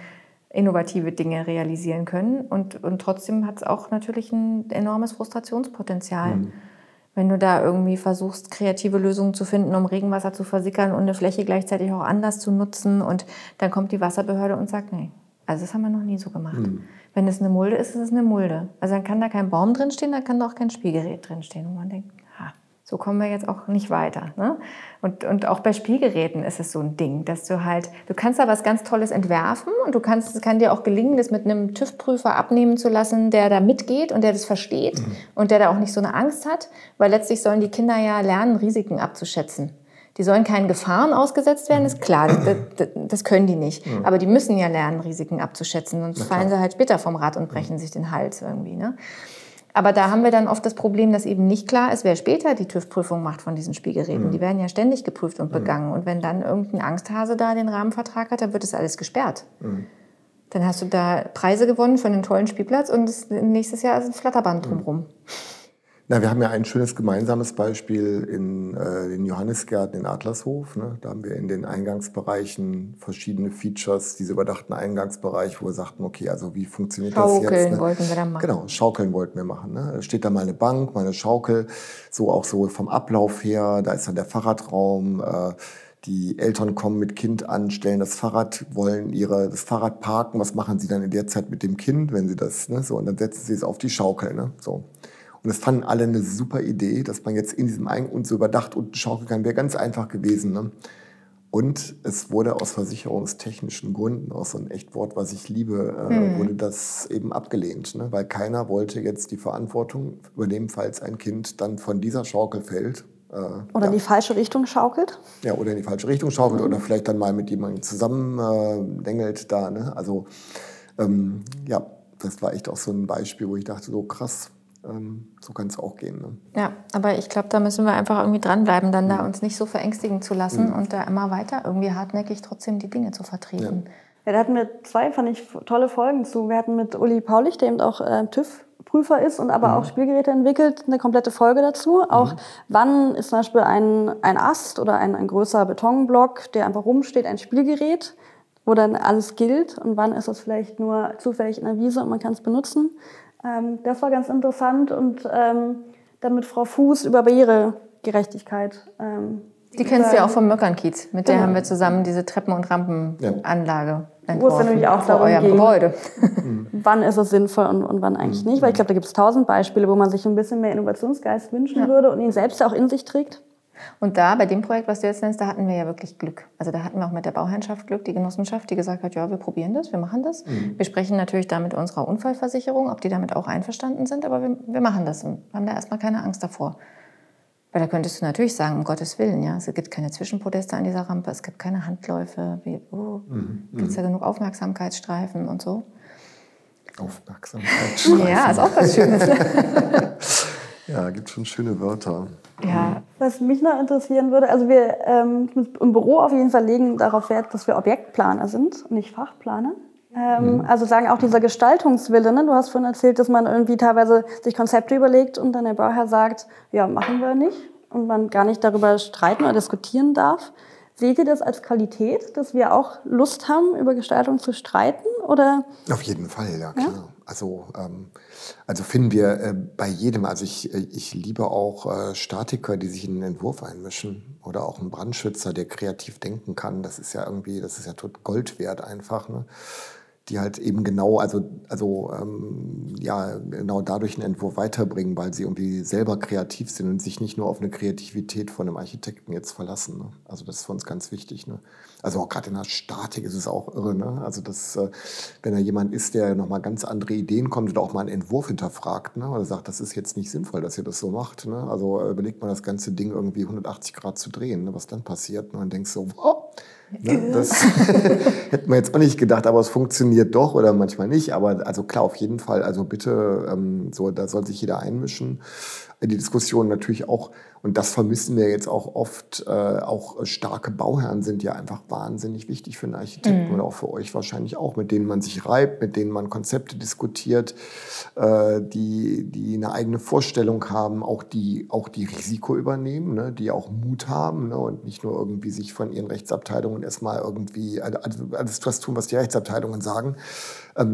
innovative Dinge realisieren können. Und, und trotzdem hat es auch natürlich ein enormes Frustrationspotenzial. Mhm. Wenn du da irgendwie versuchst, kreative Lösungen zu finden, um Regenwasser zu versickern und eine Fläche gleichzeitig auch anders zu nutzen. Und dann kommt die Wasserbehörde und sagt, nee, also das haben wir noch nie so gemacht. Mhm. Wenn es eine Mulde ist, ist es eine Mulde. Also dann kann da kein Baum drinstehen, dann kann da auch kein Spielgerät drinstehen. Und man denkt, so kommen wir jetzt auch nicht weiter. Ne? Und, und auch bei Spielgeräten ist es so ein Ding, dass du halt, du kannst da was ganz Tolles entwerfen und du kannst, es kann dir auch gelingen, das mit einem TÜV-Prüfer abnehmen zu lassen, der da mitgeht und der das versteht mhm. und der da auch nicht so eine Angst hat, weil letztlich sollen die Kinder ja lernen, Risiken abzuschätzen. Die sollen keinen Gefahren ausgesetzt werden, ist klar, das, das, können die nicht. Ja. Aber die müssen ja lernen, Risiken abzuschätzen, sonst fallen sie halt später vom Rad und brechen sich den Hals irgendwie. Ne? Aber da haben wir dann oft das Problem, dass eben nicht klar ist, wer später die TÜV-Prüfung macht von diesen Spielgeräten. Mhm. Die werden ja ständig geprüft und begangen. Und wenn dann irgendein Angsthase da den Rahmenvertrag hat, dann wird das alles gesperrt. Mhm. Dann hast du da Preise gewonnen für einen tollen Spielplatz und nächstes Jahr ist ein Flatterband drumherum. Na, wir haben ja ein schönes gemeinsames Beispiel in äh, den Johannisgärten in Adlershof. Ne? Da haben wir in den Eingangsbereichen verschiedene Features, diese überdachten Eingangsbereich, wo wir sagten, okay, also wie funktioniert Schaukeln das jetzt? Ne? wollten wir dann machen. Genau, Schaukeln wollten wir machen. Ne? Da steht da mal eine Bank, mal eine Schaukel, so auch so vom Ablauf her. Da ist dann der Fahrradraum. Äh, die Eltern kommen mit Kind an, stellen das Fahrrad, wollen ihre, das Fahrrad parken. Was machen sie dann in der Zeit mit dem Kind, wenn sie das, ne? so, und dann setzen sie es auf die Schaukel, ne? so. Und das fanden alle eine super Idee, dass man jetzt in diesem Ein und so überdacht unten schaukeln kann. Wäre ganz einfach gewesen. Ne? Und es wurde aus versicherungstechnischen Gründen, auch so ein Echtwort, was ich liebe, äh, hm. wurde das eben abgelehnt. Ne? Weil keiner wollte jetzt die Verantwortung übernehmen, falls ein Kind dann von dieser Schaukel fällt. Äh, oder ja. in die falsche Richtung schaukelt. Ja, oder in die falsche Richtung schaukelt mhm. oder vielleicht dann mal mit jemandem zusammen äh, da. Ne? Also ähm, ja, das war echt auch so ein Beispiel, wo ich dachte, so krass, so kann es auch gehen. Ne? Ja, aber ich glaube, da müssen wir einfach irgendwie dranbleiben, dann mhm. da uns nicht so verängstigen zu lassen mhm. und da immer weiter irgendwie hartnäckig trotzdem die Dinge zu vertreten. Ja. ja, da hatten wir zwei, fand ich, tolle Folgen zu. Wir hatten mit Uli Paulich, der eben auch äh, TÜV Prüfer ist und aber mhm. auch Spielgeräte entwickelt, eine komplette Folge dazu. Auch mhm. wann ist zum Beispiel ein, ein Ast oder ein, ein größer Betonblock, der einfach rumsteht, ein Spielgerät, wo dann alles gilt und wann ist das vielleicht nur zufällig in der Wiese und man kann es benutzen. Ähm, das war ganz interessant und ähm, dann mit Frau Fuß über Barrieregerechtigkeit. Ähm, die kennst du ja auch vom Möckernkiez. Mit der genau. haben wir zusammen diese Treppen- und Rampenanlage ja. Wo es nämlich auch darum ging, Gebäude. wann ist es sinnvoll und, und wann eigentlich nicht. Weil ich glaube, da gibt es tausend Beispiele, wo man sich ein bisschen mehr Innovationsgeist wünschen ja. würde und ihn selbst auch in sich trägt. Und da, bei dem Projekt, was du jetzt nennst, da hatten wir ja wirklich Glück. Also da hatten wir auch mit der Bauherrschaft Glück, die Genossenschaft, die gesagt hat, ja, wir probieren das, wir machen das. Mhm. Wir sprechen natürlich da mit unserer Unfallversicherung, ob die damit auch einverstanden sind, aber wir, wir machen das und haben da erstmal keine Angst davor. Weil da könntest du natürlich sagen, um Gottes Willen, ja, es gibt keine Zwischenpodeste an dieser Rampe, es gibt keine Handläufe, wie, oh, mhm. gibt es da genug Aufmerksamkeitsstreifen und so. Aufmerksamkeitsstreifen. ja, ist auch was Schönes. Ja, gibt schon schöne Wörter. Ja. Was mich noch interessieren würde, also wir ähm, im Büro auf jeden Fall legen darauf Wert, dass wir Objektplaner sind und nicht Fachplaner. Ähm, mhm. Also sagen auch dieser Gestaltungswille, ne? du hast vorhin erzählt, dass man irgendwie teilweise sich Konzepte überlegt und dann der Bauherr sagt, ja, machen wir nicht und man gar nicht darüber streiten oder diskutieren darf. Seht ihr das als Qualität, dass wir auch Lust haben, über Gestaltung zu streiten? Oder? Auf jeden Fall, ja klar. Ja? Also, ähm, also finden wir äh, bei jedem, also ich, äh, ich liebe auch äh, Statiker, die sich in den Entwurf einmischen oder auch einen Brandschützer, der kreativ denken kann. Das ist ja irgendwie, das ist ja tot Gold wert einfach. Ne? Die halt eben genau, also, also ähm, ja, genau dadurch einen Entwurf weiterbringen, weil sie irgendwie selber kreativ sind und sich nicht nur auf eine Kreativität von einem Architekten jetzt verlassen. Ne? Also das ist für uns ganz wichtig. Ne? Also auch gerade in der Statik ist es auch irre. Ne? Also das, äh, wenn da jemand ist, der nochmal ganz andere Ideen kommt oder auch mal einen Entwurf hinterfragt, ne? oder sagt, das ist jetzt nicht sinnvoll, dass ihr das so macht. Ne? Also überlegt man das ganze Ding irgendwie 180 Grad zu drehen, ne? was dann passiert. Ne? Und denkst so, oh, Ne? Das hätten wir jetzt auch nicht gedacht, aber es funktioniert doch oder manchmal nicht. Aber also klar, auf jeden Fall, also bitte, ähm, so, da soll sich jeder einmischen. Die Diskussion natürlich auch, und das vermissen wir jetzt auch oft, äh, auch starke Bauherren sind ja einfach wahnsinnig wichtig für einen Architekten mhm. oder auch für euch wahrscheinlich auch, mit denen man sich reibt, mit denen man Konzepte diskutiert, äh, die, die eine eigene Vorstellung haben, auch die, auch die Risiko übernehmen, ne, die auch Mut haben ne, und nicht nur irgendwie sich von ihren Rechtsabteilungen erstmal irgendwie also alles das tun, was die Rechtsabteilungen sagen,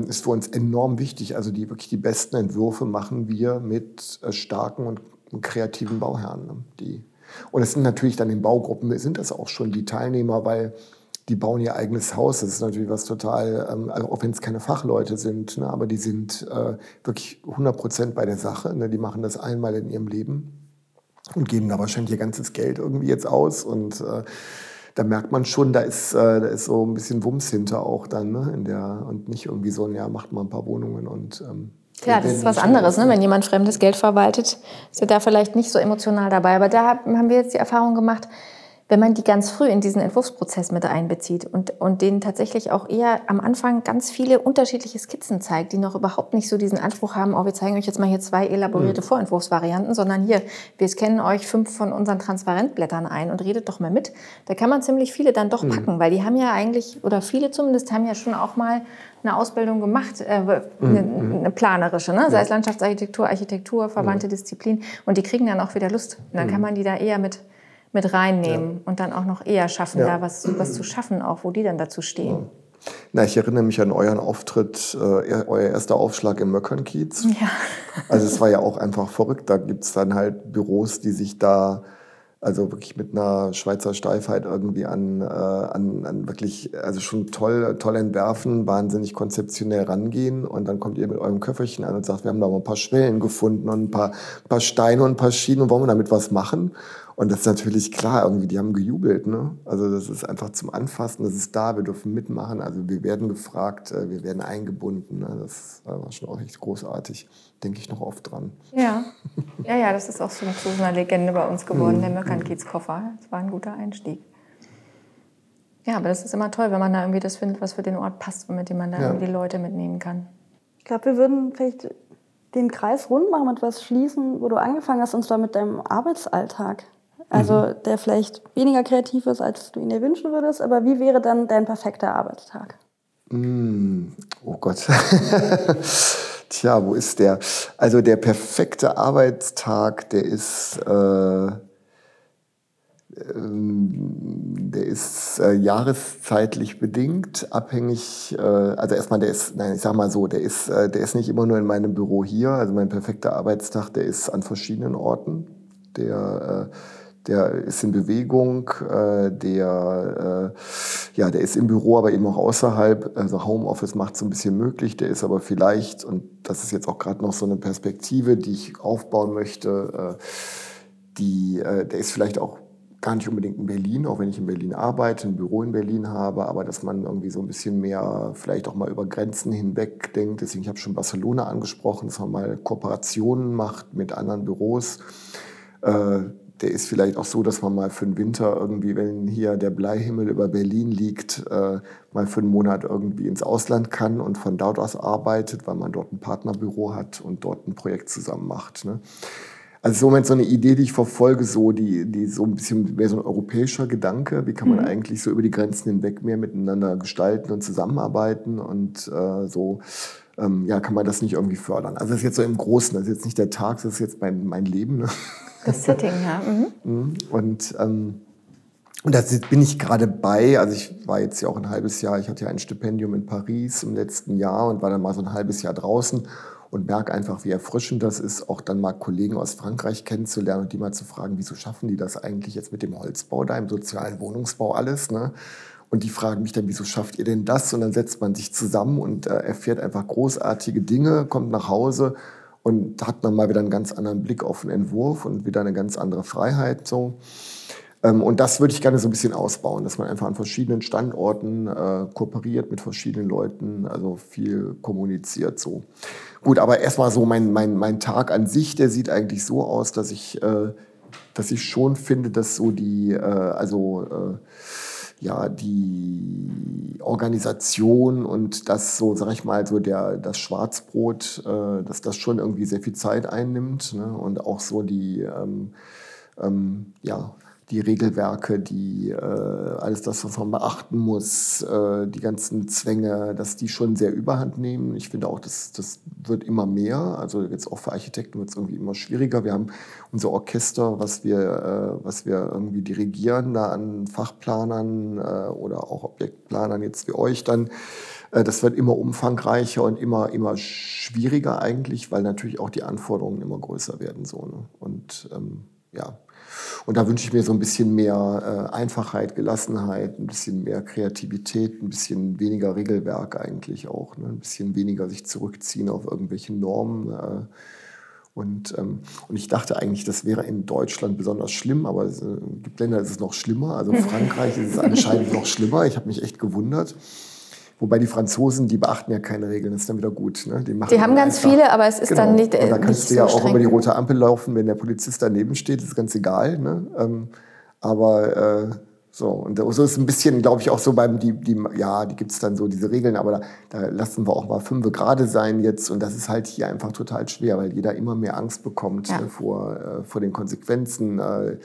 ist für uns enorm wichtig. Also die wirklich die besten Entwürfe machen wir mit äh, starken und kreativen Bauherren. Ne? Die, und es sind natürlich dann in Baugruppen, sind das auch schon die Teilnehmer, weil die bauen ihr eigenes Haus. Das ist natürlich was total, ähm, also auch wenn es keine Fachleute sind, ne, aber die sind äh, wirklich 100 Prozent bei der Sache. Ne, die machen das einmal in ihrem Leben und geben da wahrscheinlich ihr ganzes Geld irgendwie jetzt aus. Und äh, da merkt man schon, da ist, äh, da ist so ein bisschen Wumms hinter auch dann. Ne, in der, und nicht irgendwie so, ja, macht mal ein paar Wohnungen und ähm, Klar, das ist was anderes, ne? wenn jemand fremdes Geld verwaltet, ist er da vielleicht nicht so emotional dabei. Aber da haben wir jetzt die Erfahrung gemacht, wenn man die ganz früh in diesen Entwurfsprozess mit einbezieht und, und denen tatsächlich auch eher am Anfang ganz viele unterschiedliche Skizzen zeigt, die noch überhaupt nicht so diesen Anspruch haben, oh, wir zeigen euch jetzt mal hier zwei elaborierte mhm. Vorentwurfsvarianten, sondern hier, wir scannen euch fünf von unseren Transparentblättern ein und redet doch mal mit. Da kann man ziemlich viele dann doch mhm. packen, weil die haben ja eigentlich, oder viele zumindest, haben ja schon auch mal eine Ausbildung gemacht, äh, eine, mhm. eine, planerische, ne? sei es Landschaftsarchitektur, Architektur, verwandte Disziplin. Und die kriegen dann auch wieder Lust. Und dann kann man die da eher mit mit reinnehmen ja. und dann auch noch eher schaffen, ja. da was, was zu schaffen, auch wo die dann dazu stehen. Na, ich erinnere mich an euren Auftritt, äh, euer erster Aufschlag im Möckernkiez. Ja. Also es war ja auch einfach verrückt. Da gibt es dann halt Büros, die sich da also wirklich mit einer Schweizer Steifheit irgendwie an, äh, an, an wirklich, also schon toll, toll entwerfen, wahnsinnig konzeptionell rangehen und dann kommt ihr mit eurem Köfferchen an und sagt, wir haben da mal ein paar Schwellen gefunden und ein paar, ein paar Steine und ein paar Schienen und wollen wir damit was machen? Und das ist natürlich klar, irgendwie, die haben gejubelt. Ne? Also das ist einfach zum Anfassen, das ist da, wir dürfen mitmachen. Also wir werden gefragt, äh, wir werden eingebunden. Ne? Das war schon auch echt großartig. Denke ich noch oft dran. Ja, ja, ja das ist auch so einer Legende bei uns geworden, mhm. der Möckernkiez-Koffer. Das war ein guter Einstieg. Ja, aber das ist immer toll, wenn man da irgendwie das findet, was für den Ort passt und mit dem man da ja. irgendwie die Leute mitnehmen kann. Ich glaube, wir würden vielleicht den Kreis rund machen und was schließen, wo du angefangen hast, und zwar mit deinem Arbeitsalltag. Also mhm. der vielleicht weniger kreativ ist, als du ihn dir wünschen würdest. Aber wie wäre dann dein perfekter Arbeitstag? Mm, oh Gott. Tja, wo ist der? Also der perfekte Arbeitstag, der ist, äh, ähm, der ist äh, jahreszeitlich bedingt, abhängig, äh, also erstmal der ist, nein, ich sag mal so, der ist, äh, der ist nicht immer nur in meinem Büro hier, also mein perfekter Arbeitstag, der ist an verschiedenen Orten. Der äh, der ist in Bewegung, äh, der, äh, ja, der ist im Büro, aber eben auch außerhalb. Also Homeoffice macht es ein bisschen möglich, der ist aber vielleicht, und das ist jetzt auch gerade noch so eine Perspektive, die ich aufbauen möchte, äh, die, äh, der ist vielleicht auch gar nicht unbedingt in Berlin, auch wenn ich in Berlin arbeite, ein Büro in Berlin habe, aber dass man irgendwie so ein bisschen mehr vielleicht auch mal über Grenzen hinweg denkt. Deswegen, ich habe schon Barcelona angesprochen, dass man mal Kooperationen macht mit anderen Büros. Äh, der ist vielleicht auch so, dass man mal für den Winter irgendwie, wenn hier der Bleihimmel über Berlin liegt, äh, mal für einen Monat irgendwie ins Ausland kann und von dort aus arbeitet, weil man dort ein Partnerbüro hat und dort ein Projekt zusammen macht. Ne? Also im Moment so eine Idee, die ich verfolge, so die, die so ein bisschen mehr so ein europäischer Gedanke. Wie kann man mhm. eigentlich so über die Grenzen hinweg mehr miteinander gestalten und zusammenarbeiten und äh, so ähm, ja, kann man das nicht irgendwie fördern. Also das ist jetzt so im Großen, das ist jetzt nicht der Tag, das ist jetzt mein, mein Leben. Ne? Das Setting, ja. Mhm. mhm. Und, ähm, und da bin ich gerade bei, also ich war jetzt ja auch ein halbes Jahr, ich hatte ja ein Stipendium in Paris im letzten Jahr und war dann mal so ein halbes Jahr draußen und merke einfach, wie erfrischend das ist, auch dann mal Kollegen aus Frankreich kennenzulernen und die mal zu fragen, wieso schaffen die das eigentlich jetzt mit dem Holzbau da, im sozialen Wohnungsbau alles, ne? Und die fragen mich dann, wieso schafft ihr denn das? Und dann setzt man sich zusammen und äh, erfährt einfach großartige Dinge, kommt nach Hause und hat dann mal wieder einen ganz anderen Blick auf den Entwurf und wieder eine ganz andere Freiheit. So. Ähm, und das würde ich gerne so ein bisschen ausbauen, dass man einfach an verschiedenen Standorten äh, kooperiert mit verschiedenen Leuten, also viel kommuniziert so. Gut, aber erstmal so mein, mein, mein Tag an sich, der sieht eigentlich so aus, dass ich, äh, dass ich schon finde, dass so die, äh, also äh, ja, die Organisation und das so, sag ich mal, so der, das Schwarzbrot, äh, dass das schon irgendwie sehr viel Zeit einnimmt ne? und auch so die, ähm, ähm, ja, die Regelwerke, die äh, alles das, was man beachten muss, äh, die ganzen Zwänge, dass die schon sehr überhand nehmen. Ich finde auch, das, das wird immer mehr. Also jetzt auch für Architekten wird es irgendwie immer schwieriger. Wir haben unser Orchester, was wir, äh, was wir irgendwie dirigieren, da an Fachplanern äh, oder auch Objektplanern jetzt wie euch dann. Äh, das wird immer umfangreicher und immer, immer schwieriger eigentlich, weil natürlich auch die Anforderungen immer größer werden. So, ne? Und ähm, ja, und da wünsche ich mir so ein bisschen mehr äh, Einfachheit, Gelassenheit, ein bisschen mehr Kreativität, ein bisschen weniger Regelwerk eigentlich auch, ne? ein bisschen weniger sich zurückziehen auf irgendwelche Normen. Äh, und, ähm, und ich dachte eigentlich, das wäre in Deutschland besonders schlimm, aber es äh, gibt Länder, ist es noch schlimmer. Also in Frankreich ist es anscheinend noch schlimmer. Ich habe mich echt gewundert. Wobei die Franzosen, die beachten ja keine Regeln, das ist dann wieder gut. Ne? Die, die haben ganz einfach, viele, aber es ist genau. dann nicht. Äh, und da kannst du ja so auch über die rote Ampel laufen, wenn der Polizist daneben steht, ist ganz egal. Ne? Ähm, aber äh, so, und so ist ein bisschen, glaube ich, auch so beim, die, die, ja, die gibt es dann so, diese Regeln, aber da, da lassen wir auch mal fünf gerade sein jetzt. Und das ist halt hier einfach total schwer, weil jeder immer mehr Angst bekommt ja. ne, vor, äh, vor den Konsequenzen. Äh,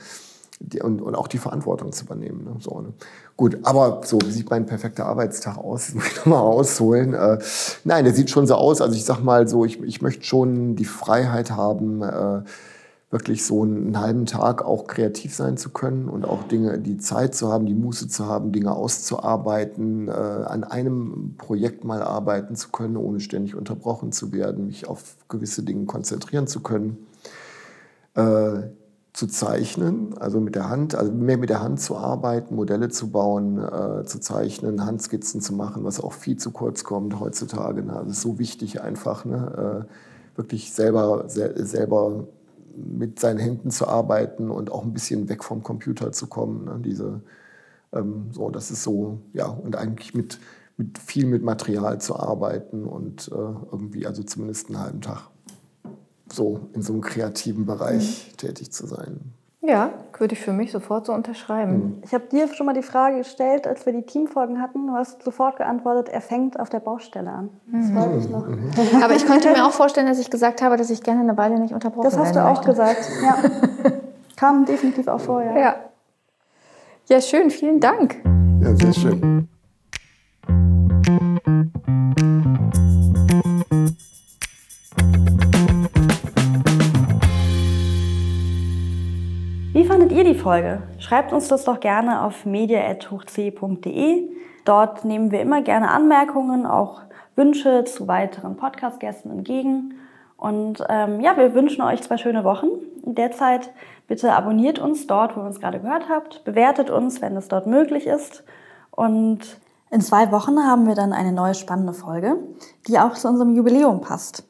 die, und, und auch die Verantwortung zu übernehmen. Ne? So, ne? Gut, aber so, wie sieht mein perfekter Arbeitstag aus? Das muss ich nochmal ausholen. Äh, nein, der sieht schon so aus. Also ich sag mal so, ich, ich möchte schon die Freiheit haben, äh, wirklich so einen halben Tag auch kreativ sein zu können und auch Dinge, die Zeit zu haben, die Muße zu haben, Dinge auszuarbeiten, äh, an einem Projekt mal arbeiten zu können, ohne ständig unterbrochen zu werden, mich auf gewisse Dinge konzentrieren zu können. Äh, zu zeichnen, also mit der Hand, also mehr mit der Hand zu arbeiten, Modelle zu bauen, äh, zu zeichnen, Handskizzen zu machen, was auch viel zu kurz kommt heutzutage. Ne? Also ist so wichtig einfach, ne? äh, wirklich selber, se selber mit seinen Händen zu arbeiten und auch ein bisschen weg vom Computer zu kommen. Ne? Diese, ähm, so, das ist so, ja, und eigentlich mit, mit viel mit Material zu arbeiten und äh, irgendwie, also zumindest einen halben Tag so in so einem kreativen Bereich mhm. tätig zu sein. Ja, würde ich für mich sofort so unterschreiben. Mhm. Ich habe dir schon mal die Frage gestellt, als wir die Teamfolgen hatten. Du hast sofort geantwortet, er fängt auf der Baustelle an. Das mhm. freut mich noch. Mhm. Aber ich könnte mir auch vorstellen, dass ich gesagt habe, dass ich gerne eine Weile nicht unterbrochen Das hast du auch möchte. gesagt, ja. Kam definitiv auch vor, ja. ja. Ja, schön, vielen Dank. Ja, sehr schön. Ihr die Folge? Schreibt uns das doch gerne auf media.hochc.de. Dort nehmen wir immer gerne Anmerkungen, auch Wünsche zu weiteren Podcast-Gästen entgegen. Und ähm, ja, wir wünschen euch zwei schöne Wochen. In der Zeit bitte abonniert uns dort, wo ihr uns gerade gehört habt. Bewertet uns, wenn es dort möglich ist. Und in zwei Wochen haben wir dann eine neue spannende Folge, die auch zu unserem Jubiläum passt.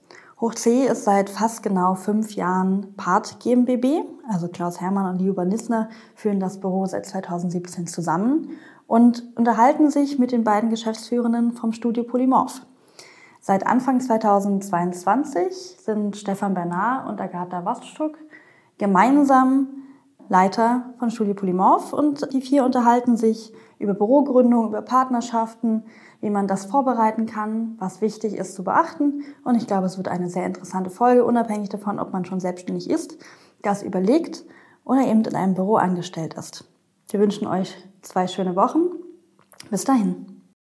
Hoch C ist seit fast genau fünf Jahren Part GmbB. Also Klaus Hermann und Liuba Nissner führen das Büro seit 2017 zusammen und unterhalten sich mit den beiden Geschäftsführenden vom Studio Polymorph. Seit Anfang 2022 sind Stefan Bernard und Agatha Woststuck gemeinsam Leiter von Studio Polymorph und die vier unterhalten sich über Bürogründung, über Partnerschaften, wie man das vorbereiten kann, was wichtig ist zu beachten. Und ich glaube, es wird eine sehr interessante Folge, unabhängig davon, ob man schon selbstständig ist, das überlegt oder eben in einem Büro angestellt ist. Wir wünschen euch zwei schöne Wochen. Bis dahin.